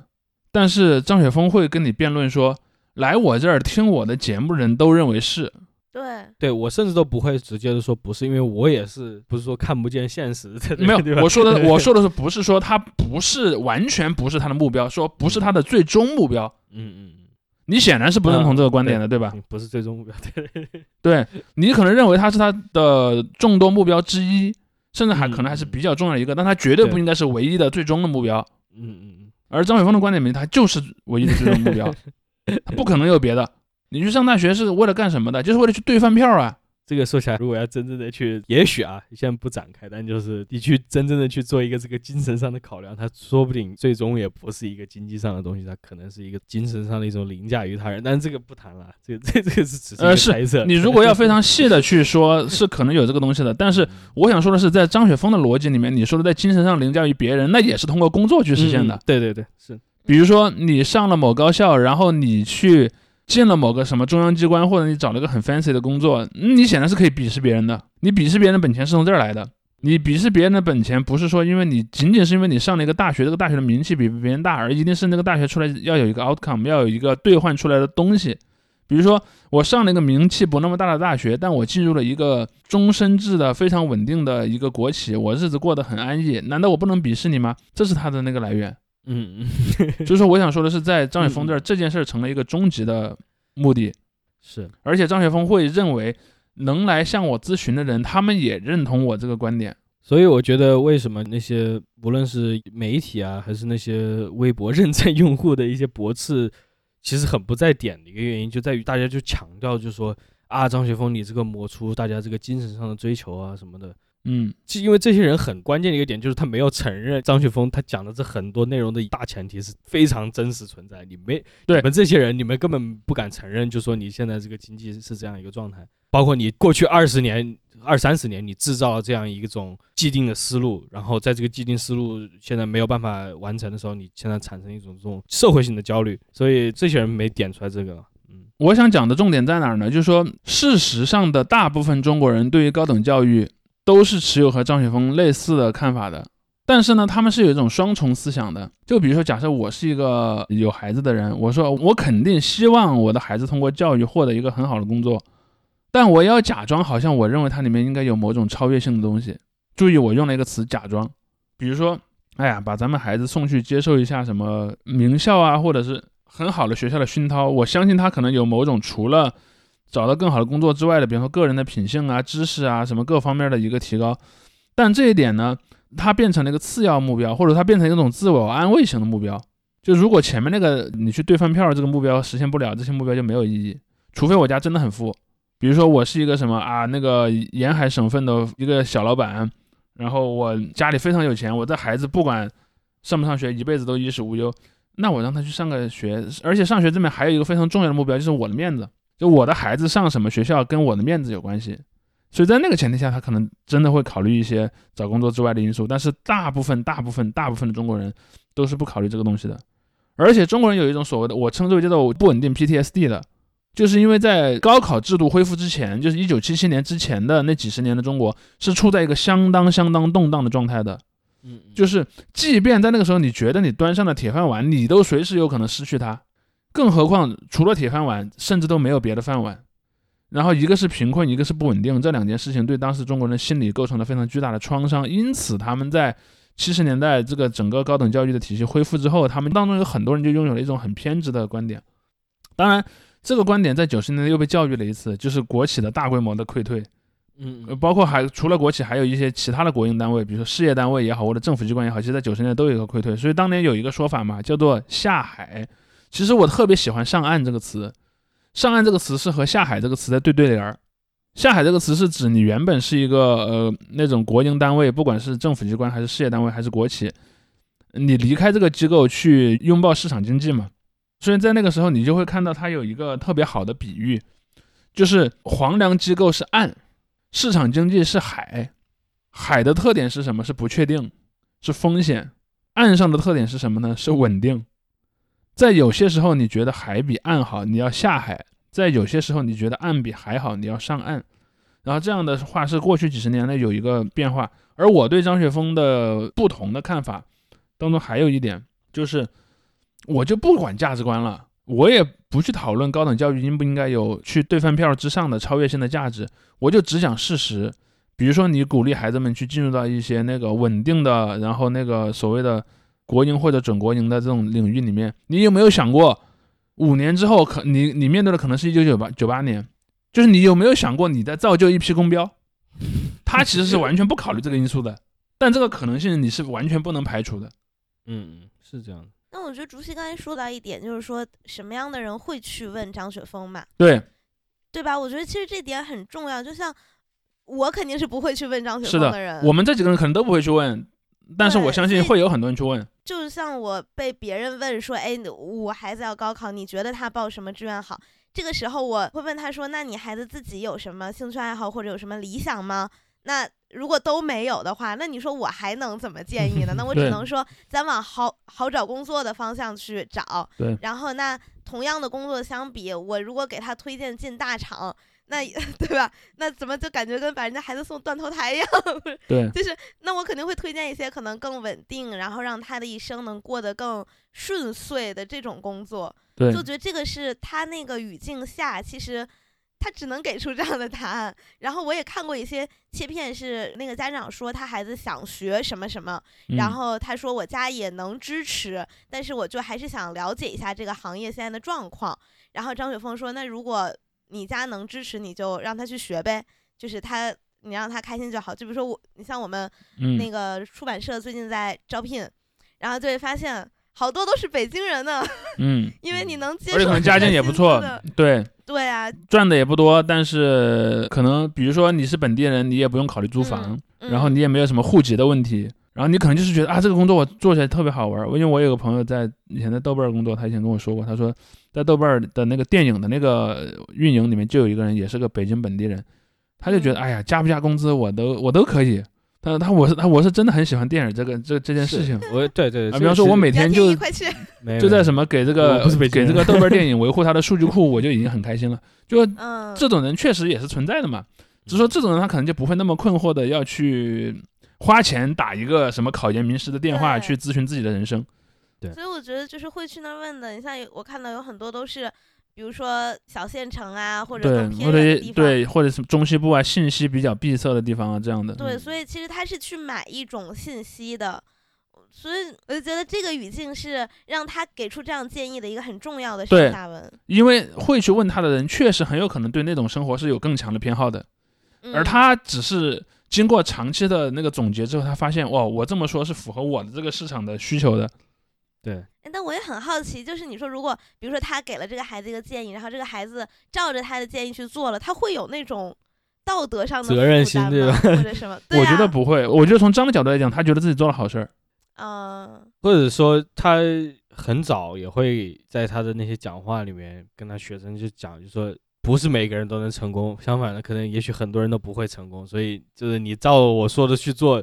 但是张雪峰会跟你辩论说，来我这儿听我的节目人都认为是。对，对我甚至都不会直接的说不是，因为我也是不是说看不见现实没有 [laughs] 我说的我说的是不是说他不是完全不是他的目标，说不是他的最终目标，嗯嗯嗯，你显然是不认同这个观点的，对吧？嗯不是最终目标，对 [laughs] 对你可能认为他是他的众多目标之一，甚至还嗯可能还是比较重要的一个，但他绝对不应该是唯一的最终的目标。嗯嗯嗯，而张雪峰的观点里面，它就是唯一的最终目标，[laughs] 他不可能有别的。你去上大学是为了干什么的？就是为了去兑饭票啊！这个说起来，如果要真正的去，也许啊，现在不展开，但就是你去真正的去做一个这个精神上的考量，它说不定最终也不是一个经济上的东西，它可能是一个精神上的一种凌驾于他人。但是这个不谈了，这个这这个是只是猜测。你如果要非常细的去说，是可能有这个东西的。但是我想说的是，在张雪峰的逻辑里面，你说的在精神上凌驾于别人，那也是通过工作去实现的嗯。对对对，是，比如说你上了某高校，然后你去进了某个什么中央机关，或者你找了个很 fancy 的工作，你显然是可以鄙视别人的。你鄙视别人的本钱是从这儿来的。你鄙视别人的本钱，不是说因为你仅仅是因为你上了一个大学，这个大学的名气比别人大，而一定是那个大学出来要有一个 outcome，要有一个兑换出来的东西。比如说，我上了一个名气不那么大的大学，但我进入了一个终身制的非常稳定的一个国企，我日子过得很安逸，难道我不能鄙视你吗？这是他的那个来源。嗯嗯，[laughs] 就是说，我想说的是，在张雪峰这儿，这件事儿成了一个终极的目的，是，而且张雪峰会认为，能来向我咨询的人，他们也认同我这个观点。所以我觉得为什么那些无论是媒体啊，还是那些微博认证用户的一些驳斥，其实很不在点的一个原因，就在于大家就强调，就说啊，张雪峰你这个抹出大家这个精神上的追求啊什么的。嗯，就因为这些人很关键的一个点，就是他没有承认张雪峰他讲的这很多内容的大前提是非常真实存在。你没对你们这些人，你们根本不敢承认，就说你现在这个经济是这样一个状态。包括你过去二十年、二三十年，你制造了这样一种既定的思路，然后在这个既定思路现在没有办法完成的时候，你现在产生一种这种社会性的焦虑。所以这些人没点出来这个。嗯我想讲的重点在哪儿呢？就是说，事实上的大部分中国人对于高等教育都是持有和张雪峰类似的看法的。但是呢，他们是有一种双重思想的。就比如说，假设我是一个有孩子的人，我说我肯定希望我的孩子通过教育获得一个很好的工作，但我要假装好像我认为它里面应该有某种超越性的东西。注意，我用了一个词“假装”。比如说，哎呀，把咱们孩子送去接受一下什么名校啊，或者是很好的学校的熏陶，我相信他可能有某种除了找到更好的工作之外的，比方说个人的品性啊、知识啊什么各方面的一个提高。但这一点呢，它变成了一个次要目标，或者它变成一种自我安慰型的目标。就如果前面那个你去兑饭票这个目标实现不了，这些目标就没有意义。除非我家真的很富，比如说我是一个什么啊，那个沿海省份的一个小老板，然后我家里非常有钱，我的孩子不管上不上学，一辈子都衣食无忧。那我让他去上个学，而且上学这边还有一个非常重要的目标，就是我的面子。就我的孩子上什么学校跟我的面子有关系，所以在那个前提下，他可能真的会考虑一些找工作之外的因素。但是大部分、大部分、大部分的中国人都是不考虑这个东西的。而且中国人有一种所谓的，我称之为叫做不稳定 PTSD 的，就是因为在高考制度恢复之前，就是一九七七年之前的那几十年的中国，是处在一个相当相当动荡的状态的。嗯，就是即便在那个时候，你觉得你端上了铁饭碗，你都随时有可能失去它，更何况除了铁饭碗，甚至都没有别的饭碗。然后一个是贫困，一个是不稳定，这两件事情对当时中国人心理构成了非常巨大的创伤。因此，他们在七十年代这个整个高等教育的体系恢复之后，他们当中有很多人就拥有了一种很偏执的观点。当然，这个观点在九十年代又被教育了一次，就是国企的大规模的溃退。嗯呃，包括还除了国企，还有一些其他的国营单位，比如说事业单位也好，或者政府机关也好，其实在九十年代都有一个溃退。所以当年有一个说法嘛，叫做下海。其实我特别喜欢“上岸”这个词，“上岸”这个词是和“下海”这个词在对对联儿。下海这个词是指你原本是一个呃那种国营单位，不管是政府机关还是事业单位还是国企，你离开这个机构去拥抱市场经济嘛。所以在那个时候，你就会看到它有一个特别好的比喻，就是黄粮机构是岸。市场经济是海，海的特点是什么？是不确定，是风险。岸上的特点是什么呢？是稳定。在有些时候你觉得海比岸好，你要下海；在有些时候你觉得岸比海好，你要上岸。然后这样的话是过去几十年来有一个变化。而我对张雪峰的不同的看法当中还有一点，就是我就不管价值观了。我也不去讨论高等教育应不应该有去兑饭票之上的超越性的价值，我就只讲事实。比如说，你鼓励孩子们去进入到一些那个稳定的，然后那个所谓的国营或者准国营的这种领域里面，你有没有想过，五年之后可你你面对的可能是一九九八九八年，就是你有没有想过你在造就一批公标？[laughs] 他其实是完全不考虑这个因素的，但这个可能性你是完全不能排除的。嗯嗯，是这样的。那我觉得竹溪刚才说到一点，就是说什么样的人会去问张雪峰嘛，对，对吧？我觉得其实这点很重要。就像我肯定是不会去问张雪峰的峰人，我们这几个人可能都不会去问，但是我相信会有很多人去问。就像我被别人问说，哎，我孩子要高考，你觉得他报什么志愿好？这个时候我会问他说，那你孩子自己有什么兴趣爱好或者有什么理想吗？那如果都没有的话，那你说我还能怎么建议呢？那我只能说咱往好好找工作的方向去找。对然后那同样的工作相比，我如果给他推荐进大厂，那 [laughs] 对吧？那怎么就感觉跟把人家孩子送断头台一样？[laughs] 对，就是那我肯定会推荐一些可能更稳定，然后让他的一生能过得更顺遂的这种工作。对就，觉得这个是他那个语境下，其实他只能给出这样的答案。然后我也看过一些切片，是那个家长说他孩子想学什么什么，然嗯后他说我家也能支持，但是我就还是想了解一下这个行业现在的状况。然后张雪峰说，那如果你家能支持，你就让他去学呗，就是他。你让他开心就好，就比如说我，你像我们嗯。那个出版社最近在招聘，然后就会发现好多都是北京人呢，嗯，[laughs] 因为你能接可能家境也不错的，对，对啊，赚的也不多，但是可能比如说你是本地人，你也不用考虑租房，然后嗯。你也没有什么户籍的问题，然后你可能就是觉得啊，这个工作我做起来特别好玩儿。因为我有个朋友在以前在豆瓣儿工作，他以前跟我说过，他说在豆瓣儿的那个电影的那个运营里面就有一个人也是个北京本地人，他就觉得嗯哎呀，加不加工资我都我都可以。他他我是他我是真的很喜欢电影这个这这件事情。我对对，啊，比方说我每天就 [laughs] 就在什么给这个给这个豆瓣儿电影维护它的数据库，我就已经很开心了。就嗯，这种人确实也是存在的嘛，只是说这种人他可能就不会那么困惑的要去花钱打一个什么考研名师的电话去咨询自己的人生。对所以我觉得就是会去那儿问的。你像有我看到有很多都是，比如说小县城啊，或者对更，偏或者远的地方。对，或者是中西部啊，信息比较闭塞的地方啊，这样的。对，所以其实他是去买一种信息的，所以我就觉得这个语境是让他给出这样建议的一个很重要的对上下文。因为会去问他的人，确实很有可能对那种生活是有更强的偏好的，嗯、而他只是经过长期的那个总结之后，他发现哇，我这么说是符合我的这个市场的需求的。对，哎，但我也很好奇，就是你说，如果比如说他给了这个孩子一个建议，然后这个孩子照着他的建议去做了，他会有那种道德上的责任心对吧吗或者什么？对我觉得啊，不会，我觉得从张的角度来讲，他觉得自己做了好事儿。嗯或者说他很早也会在他的那些讲话里面跟他学生就讲，就说不是每个人都能成功，相反的，可能也许很多人都不会成功，所以就是你照我说的去做，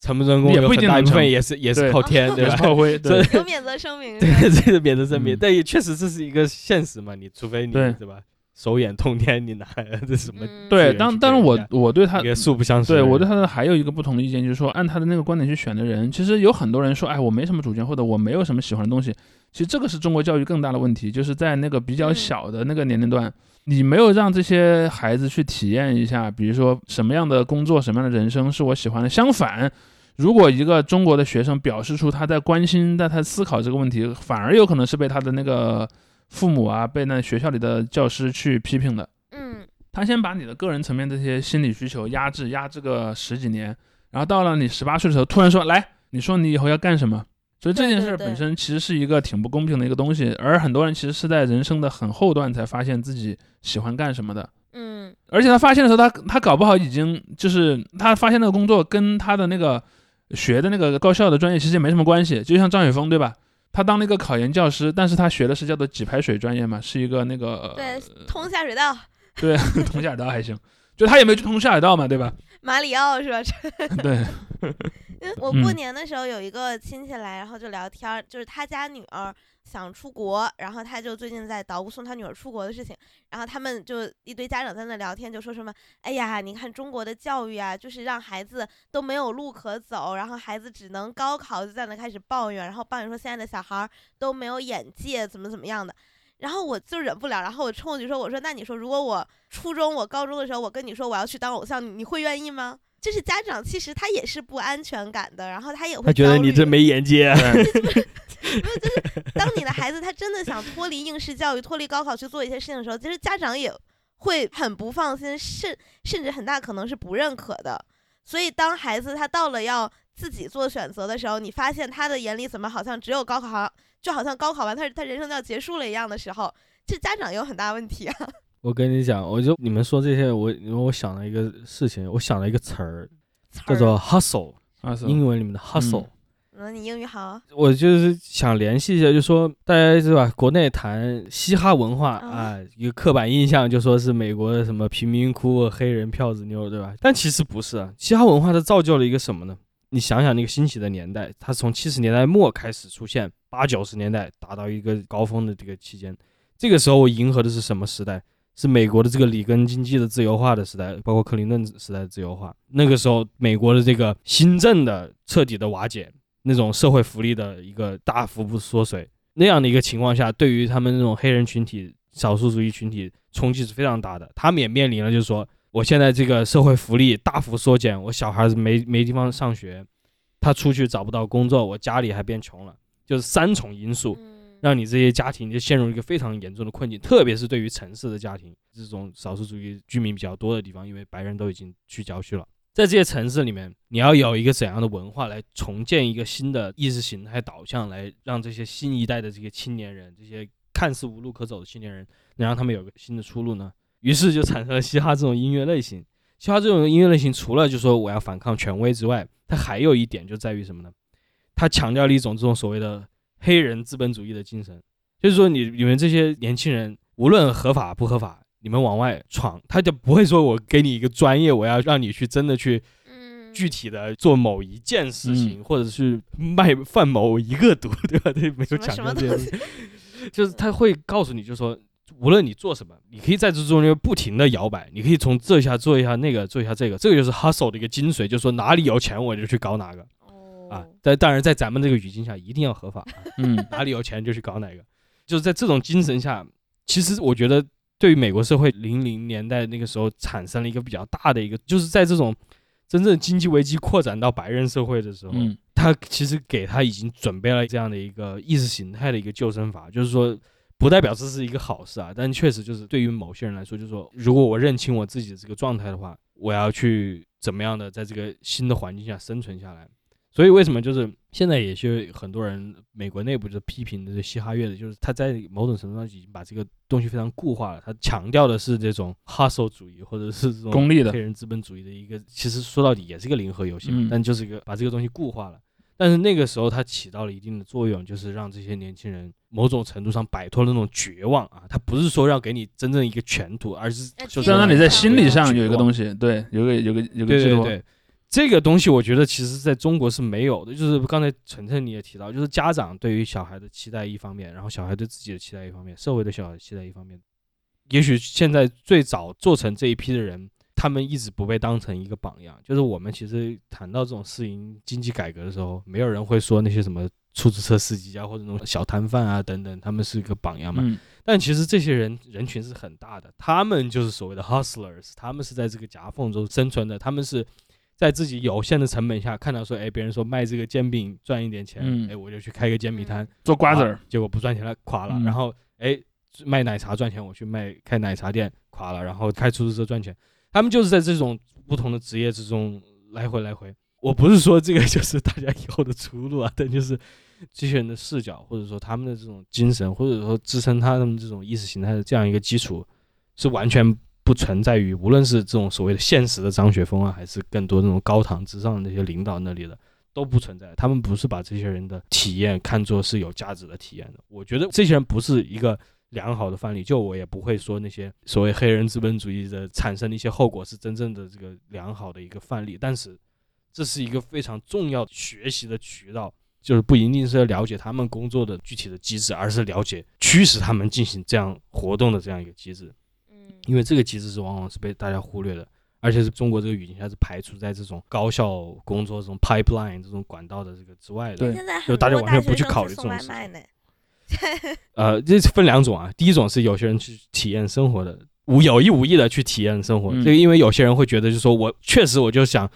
成不成功也不一有很大一部定能成分也是也是对靠天，对吧？[laughs] 也是炮灰，[laughs] 对这 [laughs] 有免责声明。对，这个免责声明嗯，但也确实这是一个现实嘛，你除非你对对吧，手眼通天，你拿来这什么嗯对，当当然我我对他素不相识？对我对他的还有一个不同的意见，就是说按他的那个观点去选的人，其实有很多人说，哎，我没什么主见，或者我没有什么喜欢的东西。其实这个是中国教育更大的问题，就是在那个比较嗯小的那个年龄段，你没有让这些孩子去体验一下，比如说什么样的工作、什么样的人生是我喜欢的。相反，如果一个中国的学生表示出他在关心、在他思考这个问题，反而有可能是被他的那个父母啊，被那学校里的教师去批评的。嗯他先把你的个人层面这些心理需求压制压制个十几年，然后到了你十八岁的时候，突然说来，你说你以后要干什么？所以这件事本身其实是一个挺不公平的一个东西，而很多人其实是在人生的很后段才发现自己喜欢干什么的。嗯而且他发现的时候，他他搞不好已经就是他发现那个工作跟他的那个学的那个高校的专业其实也没什么关系，就像张雪峰对吧？他当了一个考研教师，但是他学的是叫做给排水专业嘛，是一个那个对，通下水道，[laughs] 对通下水道还行，就他也没去通下水道嘛，对吧？马里奥是吧？对，[laughs] 因为我过嗯年的时候有一个亲戚来，然后就聊天，就是他家女儿想出国，然后他就最近在捣鼓送他女儿出国的事情，然后他们就一堆家长在那聊天，就说什么，哎呀，你看中国的教育啊，就是让孩子都没有路可走，然后孩子只能高考，就在那开始抱怨，然后抱怨说现在的小孩儿都没有眼界，怎么怎么样的。然后我就忍不了，然后我冲过去说：“我说，那你说，如果我初中、我高中的时候，我跟你说我要去当偶像，你你会愿意吗？”就是家长其实他也是不安全感的，然后他也会他觉得你这没眼界，[laughs] [laughs] 啊对当你的孩子他真的想脱离应试教育、脱离高考去做一些事情的时候，其实家长也会很不放心，甚甚至很大可能是不认可的。所以当孩子他到了要自己做选择的时候，你发现他的眼里怎么好像只有高考，就好像高考完他他人生就要结束了一样的时候，这家长有很大问题啊。我跟你讲，我就你们说这些，我我想了一个事情，我想了一个词儿，叫做 hustle，英文里面的 hustle。嗯，你英语好，我就是想联系一下，就说大家是吧？国内谈嘻哈文化嗯啊，一个刻板印象就说是美国的什么贫民窟、黑人票子妞，对吧？但其实不是啊，嘻哈文化它造就了一个什么呢？你想想那个兴起的年代，它从七十年代末开始出现，八九十年代达到一个高峰的这个期间，这个时候我迎合的是什么时代？是美国的这个里根经济的自由化的时代，包括克林顿时代的自由化。那个时候，美国的这个新政的彻底的瓦解，那种社会福利的一个大幅度缩水，那样的一个情况下，对于他们那种黑人群体、少数族裔群体冲击是非常大的。他们也面临了，就是说，我现在这个社会福利大幅缩减，我小孩子没没地方上学，他出去找不到工作，我家里还变穷了，就是三重因素。让你这些家庭就陷入一个非常严重的困境，特别是对于城市的家庭，这种少数族裔居民比较多的地方，因为白人都已经去郊区了。在这些城市里面，你要有一个怎样的文化来重建一个新的意识形态导向，来让这些新一代的这些青年人，这些看似无路可走的青年人，能让他们有个新的出路呢？于是就产生了嘻哈这种音乐类型。嘻哈这种音乐类型，除了就说我要反抗权威之外，它还有一点就在于什么呢？它强调了一种这种所谓的黑人资本主义的精神，就是说你你们这些年轻人，无论合法不合法，你们往外闯，他就不会说我给你一个专业，我要让你去真的去嗯，具体的做某一件事情，或者是卖贩某一个毒，[laughs] 对吧？对，没有讲究这些东西，[laughs] 就是他会告诉你，就说无论你做什么，你可以在这中间不停的摇摆，你可以从这一下做一下那个，做一下这个，这个就是 hustle 的一个精髓，就是说哪里有钱我就去搞哪个啊哦。但当然在咱们这个语境下，一定要合法。[laughs] 啊嗯哪里有钱就去搞哪个。就是在这种精神下，其实我觉得对于美国社会零零年代那个时候产生了一个比较大的一个，就是在这种真正经济危机扩展到白人社会的时候，嗯他其实给他已经准备了这样的一个意识形态的一个救生法，就是说。不代表这是一个好事啊，但确实就是对于某些人来说，就是说，如果我认清我自己的这个状态的话，我要去怎么样的在这个新的环境下生存下来。所以为什么就是现在也是很多人美国内部就批评的这嘻哈乐的，就是他在某种程度上已经把这个东西非常固化了，他强调的是这种 hustle 主义或者是这种功利的黑人资本主义的一个，其实说到底也是一个零和游戏嘛，嗯但就是一个把这个东西固化了。但是那个时候它起到了一定的作用，就是让这些年轻人某种程度上摆脱了那种绝望啊，他不是说要给你真正一个全图，而是呃就是在那里在心理上有一个东西。西，对，有个有个有个寄托，对对对，这个东西我觉得其实在中国是没有的，就是刚才晨晨你也提到，就是家长对于小孩的期待一方面，然后小孩对自己的期待一方面，社会对小孩的期待一方面。也许现在最早做成这一批的人，他们一直不被当成一个榜样。就是我们其实谈到这种私营经济改革的时候，没有人会说那些什么出租车司机啊，或者那种小摊贩啊等等，他们是一个榜样嘛。嗯但其实这些人人群是很大的，他们就是所谓的 hustlers，他们是在这个夹缝中生存的，他们是在自己有限的成本下看到说，哎，别人说卖这个煎饼赚一点钱，嗯哎，我就去开个煎饼摊，做瓜子儿啊，结果不赚钱了，垮了。嗯然后哎，卖奶茶赚钱，我去卖开奶茶店，垮了。然后开出租车赚钱，他们就是在这种不同的职业之中来回来回。我不是说这个就是大家以后的出路啊，但就是这些人的视角，或者说他们的这种精神，或者说支撑他们这种意识形态的这样一个基础，是完全不存在于无论是这种所谓的现实的张雪峰啊，还是更多那种高堂之上的那些领导那里的。都不存在，他们不是把这些人的体验看作是有价值的体验的。我觉得这些人不是一个良好的范例，就我也不会说那些所谓黑人资本主义的产生的一些后果是真正的这个良好的一个范例。但是这是一个非常重要的学习的渠道，就是不一定是要了解他们工作的具体的机制，而是了解驱使他们进行这样活动的这样一个机制。嗯因为这个机制是往往是被大家忽略的，而且是中国这个语境下是排除在这种高效工作、这种 pipeline 这种管道的这个之外的。对就大家完全不去考虑这种事情。呃，这是分两种啊。第一种是有些人去体验生活的，无有意无意的去体验生活。嗯这个因为有些人会觉得，就是说我确实我就想，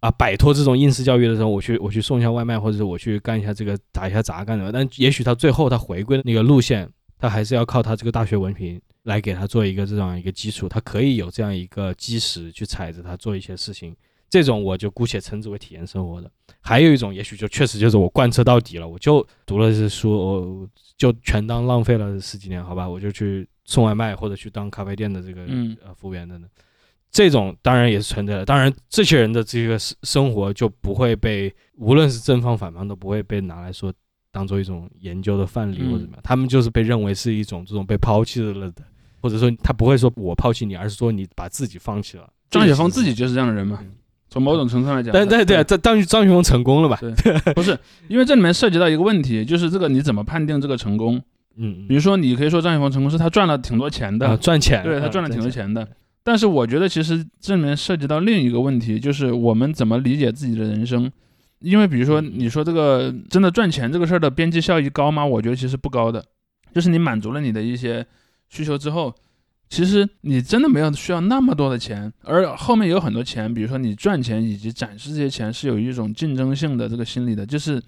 啊摆脱这种应试教育的时候，我去我去送一下外卖，或者是我去干一下这个打一下杂干什么。但也许他最后他回归的那个路线，他还是要靠他这个大学文凭来给他做一个这样一个基础，他可以有这样一个基石去踩着他做一些事情。这种我就姑且称之为体验生活的。还有一种，也许就确实就是我贯彻到底了，我就读了这书，我就全当浪费了十几年，好吧，我就去送外卖或者去当咖啡店的这个呃服务员等等。这种当然也是存在的，当然这些人的这个生生活就不会被，无论是正方反方都不会被拿来说当做一种研究的范例或者怎么样，他们就是被认为是一种这种被抛弃了的，或者说他不会说我抛弃你，而是说你把自己放弃了。张雪峰自己就是这样的人嘛嗯。从某种程度上来讲，但对对，这张张雪峰成功了吧？不是，因为这里面涉及到一个问题，就是这个你怎么判定这个成功？嗯，比如说，你可以说张雪峰成功是他赚了挺多钱的，啊赚钱，啊对他赚了挺多钱的。但是我觉得其实这里面涉及到另一个问题，就是我们怎么理解自己的人生。因为比如说，你说这个真的赚钱这个事儿的边际效益高吗？我觉得其实不高的。就是你满足了你的一些需求之后，其实你真的没有需要那么多的钱，而后面有很多钱，比如说你赚钱以及展示这些钱是有一种竞争性的这个心理的，就是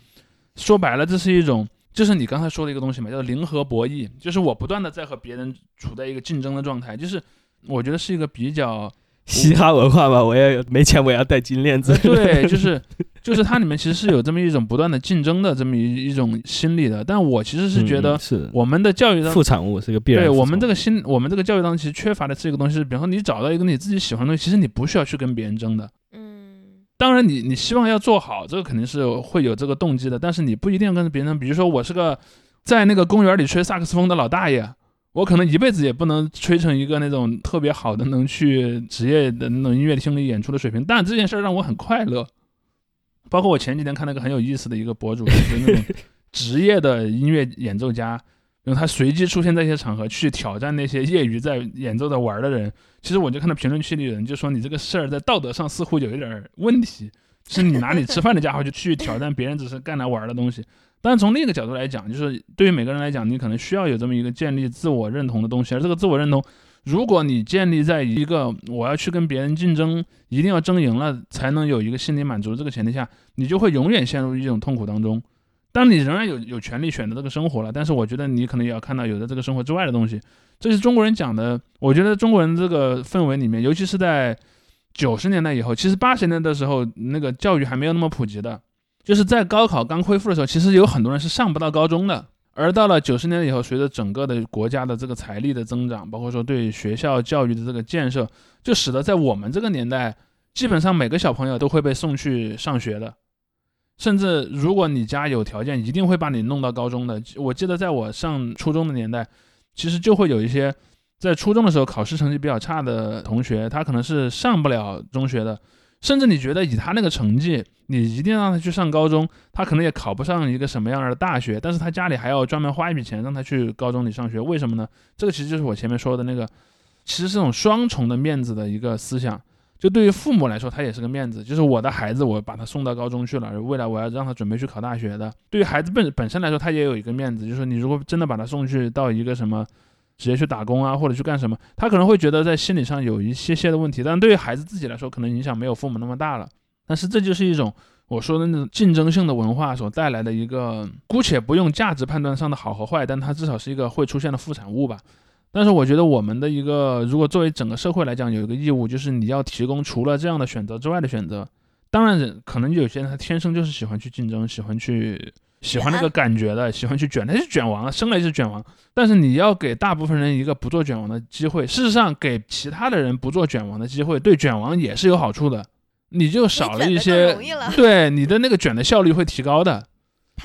说白了，这是一种。就是你刚才说的一个东西嘛，叫零和博弈，就是我不断的在和别人处在一个竞争的状态，就是我觉得是一个比较嘻哈文化吧，我也没钱，我也要戴金链子。对，[laughs] 就是就是它里面其实是有这么一种不断的竞争的这么一一种心理的。但我其实是觉得我们的教育当副产物是一个必然。对我们这个心，我们这个教育当中其实缺乏的是一个东西，是比方说你找到一个你自己喜欢的东西，其实你不需要去跟别人争的。嗯，当然你，你希望要做好，这个肯定是会有这个动机的，但是你不一定要跟别人。比如说，我是个在那个公园里吹萨克斯风的老大爷，我可能一辈子也不能吹成一个那种特别好的能去职业的那种音乐厅里演出的水平，但这件事儿让我很快乐。包括我前几天看了个很有意思的一个博主，就是那种 [laughs] 职业的音乐演奏家，然后他随机出现在一些场合去挑战那些业余在演奏的玩儿的人。其实我就看到评论区里有人就说你这个事儿在道德上似乎有一点儿问题，是你拿你吃饭的家伙就去挑战别人只是干来玩儿的东西。但从另一个角度来讲，就是对于每个人来讲，你可能需要有这么一个建立自我认同的东西，而这个自我认同，如果你建立在一个我要去跟别人竞争，一定要争赢了才能有一个心理满足这个前提下，你就会永远陷入一种痛苦当中。当，你仍然有有权利选择这个生活了，但是我觉得你可能也要看到有的这个生活之外的东西。这是中国人讲的，我觉得中国人这个氛围里面，尤其是在九十年代以后，其实八十年代的时候，那个教育还没有那么普及的，就是在高考刚恢复的时候，其实有很多人是上不到高中的。而到了九十年代以后，随着整个的国家的这个财力的增长，包括说对学校教育的这个建设，就使得在我们这个年代，基本上每个小朋友都会被送去上学的。甚至如果你家有条件，一定会把你弄到高中的。我记得在我上初中的年代，其实就会有一些在初中的时候考试成绩比较差的同学，他可能是上不了中学的。甚至你觉得以他那个成绩，你一定让他去上高中，他可能也考不上一个什么样的大学，但是他家里还要专门花一笔钱让他去高中里上学，为什么呢？这个其实就是我前面说的那个，其实是种双重的面子的一个思想。就对于父母来说，他也是个面子，就是我的孩子，我把他送到高中去了，未来我要让他准备去考大学的。对于孩子本本身来说，他也有一个面子，就是你如果真的把他送去到一个什么。直接去打工啊，或者去干什么，他可能会觉得在心理上有一些些的问题，但对于孩子自己来说，可能影响没有父母那么大了。但是这就是一种我说的那种竞争性的文化所带来的一个，姑且不用价值判断上的好和坏，但它至少是一个会出现的副产物吧。但是我觉得我们的一个，如果作为整个社会来讲，有一个义务，就是你要提供除了这样的选择之外的选择。当然，可能有些人他天生就是喜欢去竞争，喜欢去。喜欢那个感觉的，喜欢去卷，他是卷王，生来就是卷王。但是你要给大部分人一个不做卷王的机会。事实上，给其他的人不做卷王的机会，对卷王也是有好处的。你就少了一些，对你的那个卷的效率会提高的，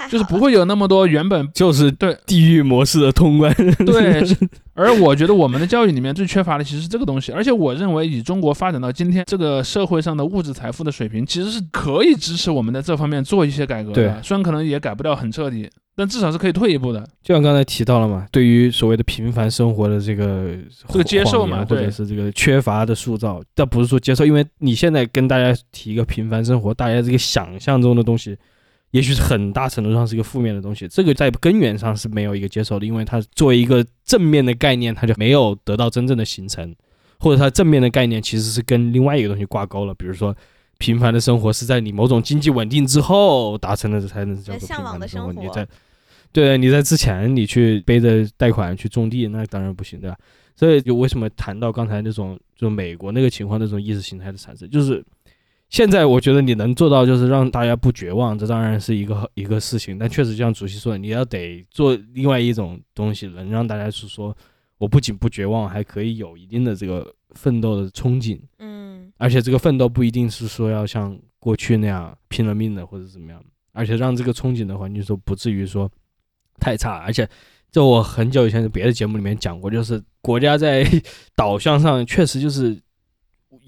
就是不会有那么多原本就是对地狱模式的通关。对，[laughs] 而我觉得我们的教育里面最缺乏的其实是这个东西。而且我认为，以中国发展到今天这个社会上的物质财富的水平，其实是可以支持我们在这方面做一些改革的。虽然可能也改不掉很彻底，但至少是可以退一步的。就像刚才提到了嘛，对于所谓的平凡生活的这个这个接受嘛，或者是这个缺乏的塑造，但不是说接受，因为你现在跟大家提一个平凡生活，大家这个想象中的东西。也许是很大程度上是一个负面的东西，这个在根源上是没有一个接受的，因为它作为一个正面的概念，它就没有得到真正的形成，或者它正面的概念其实是跟另外一个东西挂钩了，比如说平凡的生活是在你某种经济稳定之后达成的，才能叫做平凡的生活。你在对你在之前你去背着贷款去种地，那当然不行，对吧？所以就为什么谈到刚才那种就美国那个情况，那种意识形态的产生，就是现在我觉得你能做到就是让大家不绝望，这当然是一个 [laughs] 一个事情。但确实像主席说的，你要得做另外一种东西，能让大家是说，我不仅不绝望，还可以有一定的这个奋斗的憧憬。嗯而且这个奋斗不一定是说要像过去那样拼了命的或者怎么样，而且让这个憧憬的环境说不至于说太差。而且这我很久以前在别的节目里面讲过，就是国家在 [laughs] 导向上确实就是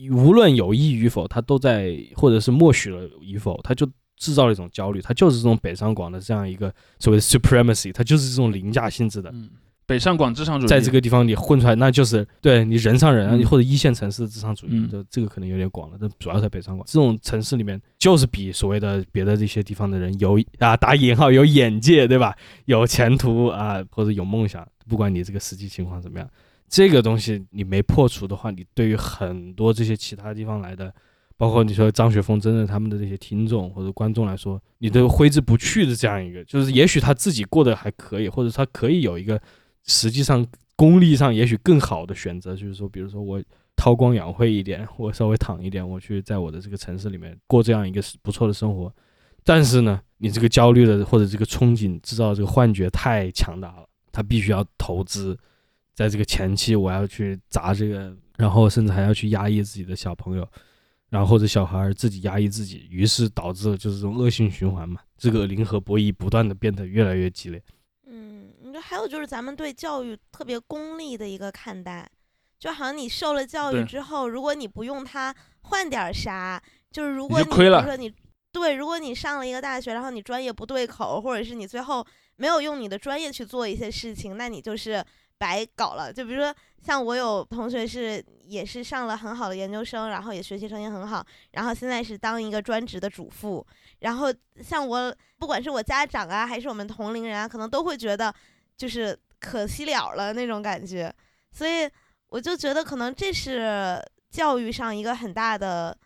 无论有意与否，他都在或者是默许了与否，他就制造了一种焦虑，他就是这种北上广的这样一个所谓的 supremacy，他就是这种凌驾性质的。嗯，北上广至上主义，在这个地方你混出来，那就是对你人上人啊，嗯或者一线城市的至上主义，嗯这这个可能有点广了，但主要在北上广这种城市里面，就是比所谓的别的这些地方的人有啊打引号有眼界，对吧？有前途啊，或者有梦想，不管你这个实际情况怎么样，这个东西你没破除的话，你对于很多这些其他地方来的。包括你说张雪峰真的他们的这些听众或者观众来说，你都挥之不去的这样一个，就是也许他自己过得还可以，或者他可以有一个实际上功力上也许更好的选择，就是说，比如说我韬光养晦一点，我稍微躺一点，我去在我的这个城市里面过这样一个不错的生活。但是呢，你这个焦虑的或者这个憧憬制造这个幻觉太强大了，他必须要投资，在这个前期我要去砸这个，然后甚至还要去压抑自己的小朋友。然后或者小孩儿自己压抑自己，于是导致了就是这种恶性循环嘛。这个零和博弈不断的变得越来越激烈。嗯，你说还有就是咱们对教育特别功利的一个看待，就好像你受了教育之后，如果你不用它换点啥，就是如果你比如说你对，如果你上了一个大学，然后你专业不对口，或者是你最后没有用你的专业去做一些事情，那你就是白搞了。就比如说像我有同学是也是上了很好的研究生，然后也学习成绩很好，然后现在是当一个专职的主妇。然后像我，不管是我家长啊，还是我们同龄人啊，可能都会觉得就是可惜了了那种感觉。所以我就觉得可能这是教育上一个很大的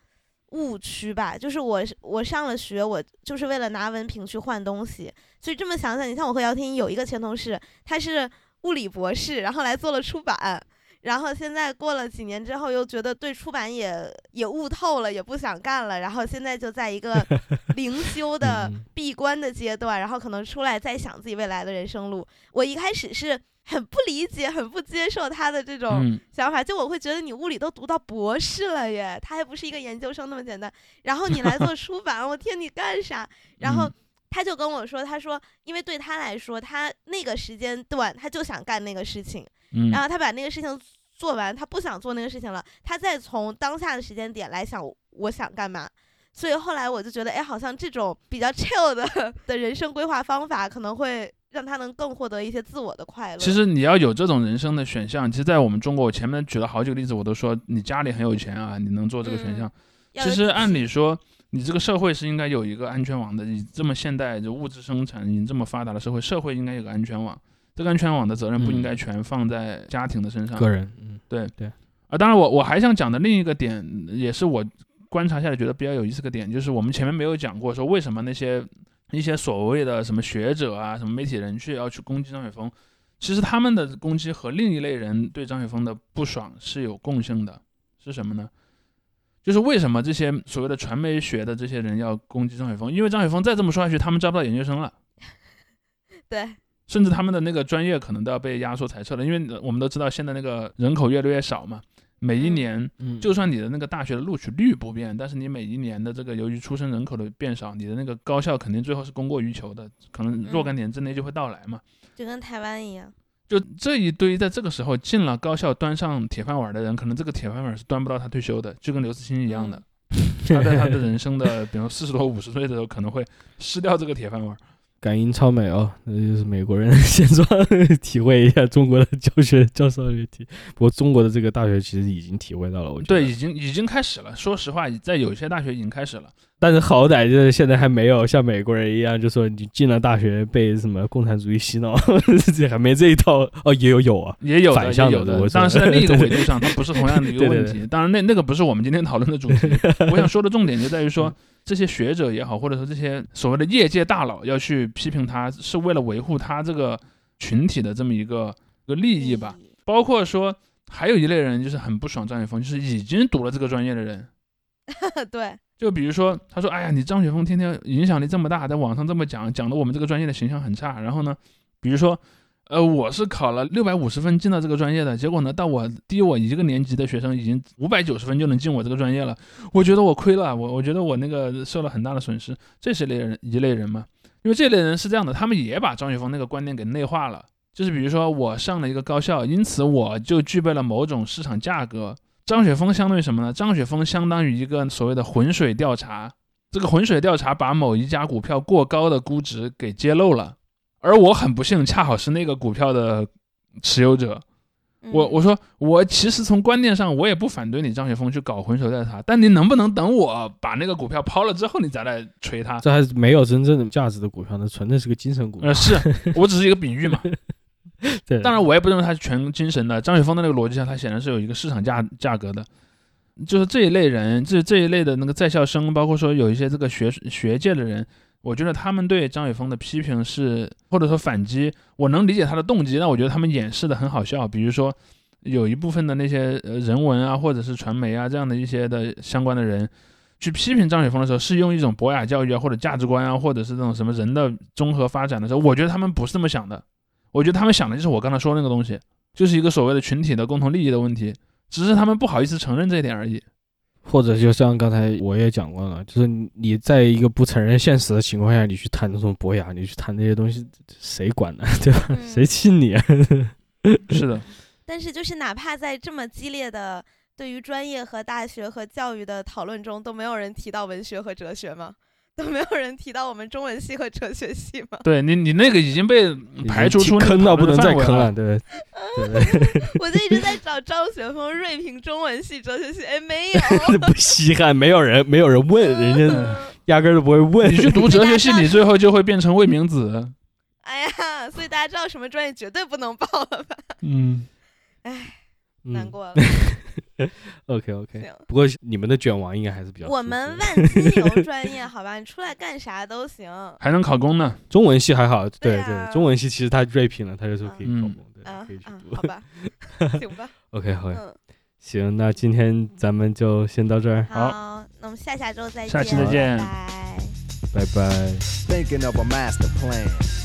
误区吧。就是我我上了学，我就是为了拿文凭去换东西。所以这么想想，你像我和姚婷有一个前同事，他是物理博士，然后来做了出版。然后现在过了几年之后，又觉得对出版也也悟透了，也不想干了。然后现在就在一个 [laughs] 灵修的嗯闭关的阶段，然后可能出来再想自己未来的人生路。我一开始是很不理解、很不接受他的这种嗯，想法，就我会觉得你物理都读到博士了耶，他还不是一个研究生那么简单。然后你来做出版，我天，你干啥？然后嗯他就跟我说，他说，因为对他来说，他那个时间段他就想干那个事情，嗯然后他把那个事情做完，他不想做那个事情了，他再从当下的时间点来想我想干嘛。所以后来我就觉得，哎，好像这种比较 [laughs] chill 的的人生规划方法，可能会让他能更获得一些自我的快乐。其实你要有这种人生的选项，其实，在我们中国，我前面举了好几个例子，我都说你家里很有钱啊，你能做这个选项。其实按理说，你这个社会是应该有一个安全网的。你这么现代就物质生产，你这么发达的社会，社会应该有个安全网。这个安全网的责任不应该嗯全放在家庭的身上。个人，嗯，啊，当然我我还想讲的另一个点，也是我观察下来觉得比较有意思的点，就是我们前面没有讲过，说为什么那些一些所谓的什么学者啊、什么媒体人去要去攻击张雪峰，其实他们的攻击和另一类人对张雪峰的不爽是有共性的，是什么呢？就是为什么这些所谓的传媒学的这些人要攻击张雪峰？因为张雪峰再这么说下去，他们招不到研究生了。[laughs] 对，甚至他们的那个专业可能都要被压缩裁撤了，因为我们都知道现在那个人口越来越少嘛，每一嗯年嗯就算你的那个大学的录取率不变，但是你每一年的这个由于出生人口的变少，你的那个高校肯定最后是供过于求的，可能若干年之内就会到来嘛。就跟台湾一样。就这一堆在这个时候进了高校端上铁饭碗的人，可能这个铁饭碗是端不到他退休的，就跟刘慈欣一样的。他在他的 [laughs] 人生的，比如四十多、五十岁的时候，可能会失掉这个铁饭碗。感英超美哦，那就是美国人的现状，[laughs] 体会一下中国的教学教授的体。不过中国的这个大学其实已经体会到了，我觉得。对，已经已经开始了。说实话，在有些大学已经开始了。但是好歹就是现在还没有像美国人一样，就说你进了大学被什么共产主义洗脑，[laughs] 这还没这一套哦，也有有啊，也有的反向也有的我，当然是在另一个维度上，它不是同样的一个对 [laughs] 对问题。当然，那那个不是我们今天讨论的主题。我想说的重点就在于说，这些学者也好，或者说这些所谓的业界大佬要去批评他，是为了维护他这个群体的这么一个一个利益吧。包括说，还有一类人就是很不爽张雪峰，就是已经读了这个专业的人。[laughs] 对，就比如说，他说：“哎呀，你张雪峰天天影响力这么大，在网上这么讲，讲的我们这个专业的形象很差。然后呢，比如说，呃，我是考了六百五十分进到这个专业的，结果呢，到我低我一个年级的学生已经五百九十分就能进我这个专业了，我觉得我亏了，我我觉得我那个受了很大的损失。这是类人一类人嘛？因为这类人是这样的，他们也把张雪峰那个观念给内化了，就是比如说我上了一个高校，因此我就具备了某种市场价格。”张雪峰相当于什么呢？张雪峰相当于一个所谓的浑水调查，这个浑水调查把某一家股票过高的估值给揭露了，而我很不幸恰好是那个股票的持有者。我我说我其实从观念上我也不反对你张雪峰去搞浑水调查，但你能不能等我把那个股票抛了之后你再来锤他？这还是没有真正的价值的股票，那纯粹是个精神股票。呃，是 [laughs] 我只是一个比喻嘛。[laughs] 对，当然我也不认为它是全精神的。张雪峰的那个逻辑上，它显然是有一个市场价价格的。就是这一类人，这这一类的那个在校生，包括说有一些这个学学界的人，我觉得他们对张雪峰的批评是或者说反击，我能理解他的动机，但我觉得他们掩饰的很好笑。比如说有一部分的那些呃人文啊，或者是传媒啊这样的一些的相关的人，去批评张雪峰的时候，是用一种博雅教育啊，或者价值观啊，或者是这种什么人的综合发展的时候，我觉得他们不是这么想的。我觉得他们想的就是我刚才说那个东西，就是一个所谓的群体的共同利益的问题，只是他们不好意思承认这一点而已。或者就像刚才我也讲过了，就是你在一个不承认现实的情况下，你去谈这种博雅，你去谈这些东西，谁管呢？[laughs] 对吧？嗯谁信你啊？[laughs] [laughs] 是的，但是就是哪怕在这么激烈的对于专业和大学和教育的讨论中，都没有人提到文学和哲学吗？都没有人提到我们中文系和哲学系吗？对你，你那个已经被排除出坑到不能再坑了，对对 [laughs] 对，[laughs] 我就一直在找张雪峰锐评中文系、哲学系，哎，没有。[laughs] 不稀罕，没有人没有人问，人家嗯压根儿都不会问你。去读哲学系，你最后就会变成魏明子。哎呀，所以大家知道什么专业绝对不能报了吧？嗯，哎，嗯难过了。[laughs] OK OK，不过你们的卷王应该还是比较。我们万金油专业，好吧，你出来干啥都行。[laughs] 还能考公呢。中文系还好，对对啊中文系其实他锐评了，他就说可以嗯考公，对，啊可以去嗯，读好。吧，[laughs] 行吧，OK OK，嗯，行，那今天咱们就先到这儿，好，那我们下下周再见，下期再见拜拜。拜拜。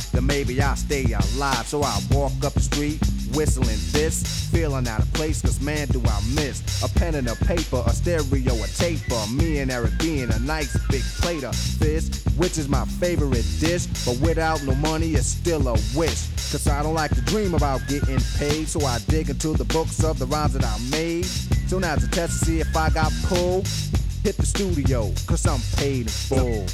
then maybe I'll stay alive. So I walk up the street, whistling this, feeling out of place, cause man, do I miss a pen and a paper, a stereo, a tape, taper. Me and Eric being a nice big plate of fish, which is my favorite dish. But without no money, it's still a wish. Cause I don't like to dream about getting paid, so I dig into the books of the rhymes that I made. So now's a test to see if I got pulled. Hit the studio, cause I'm paid in full.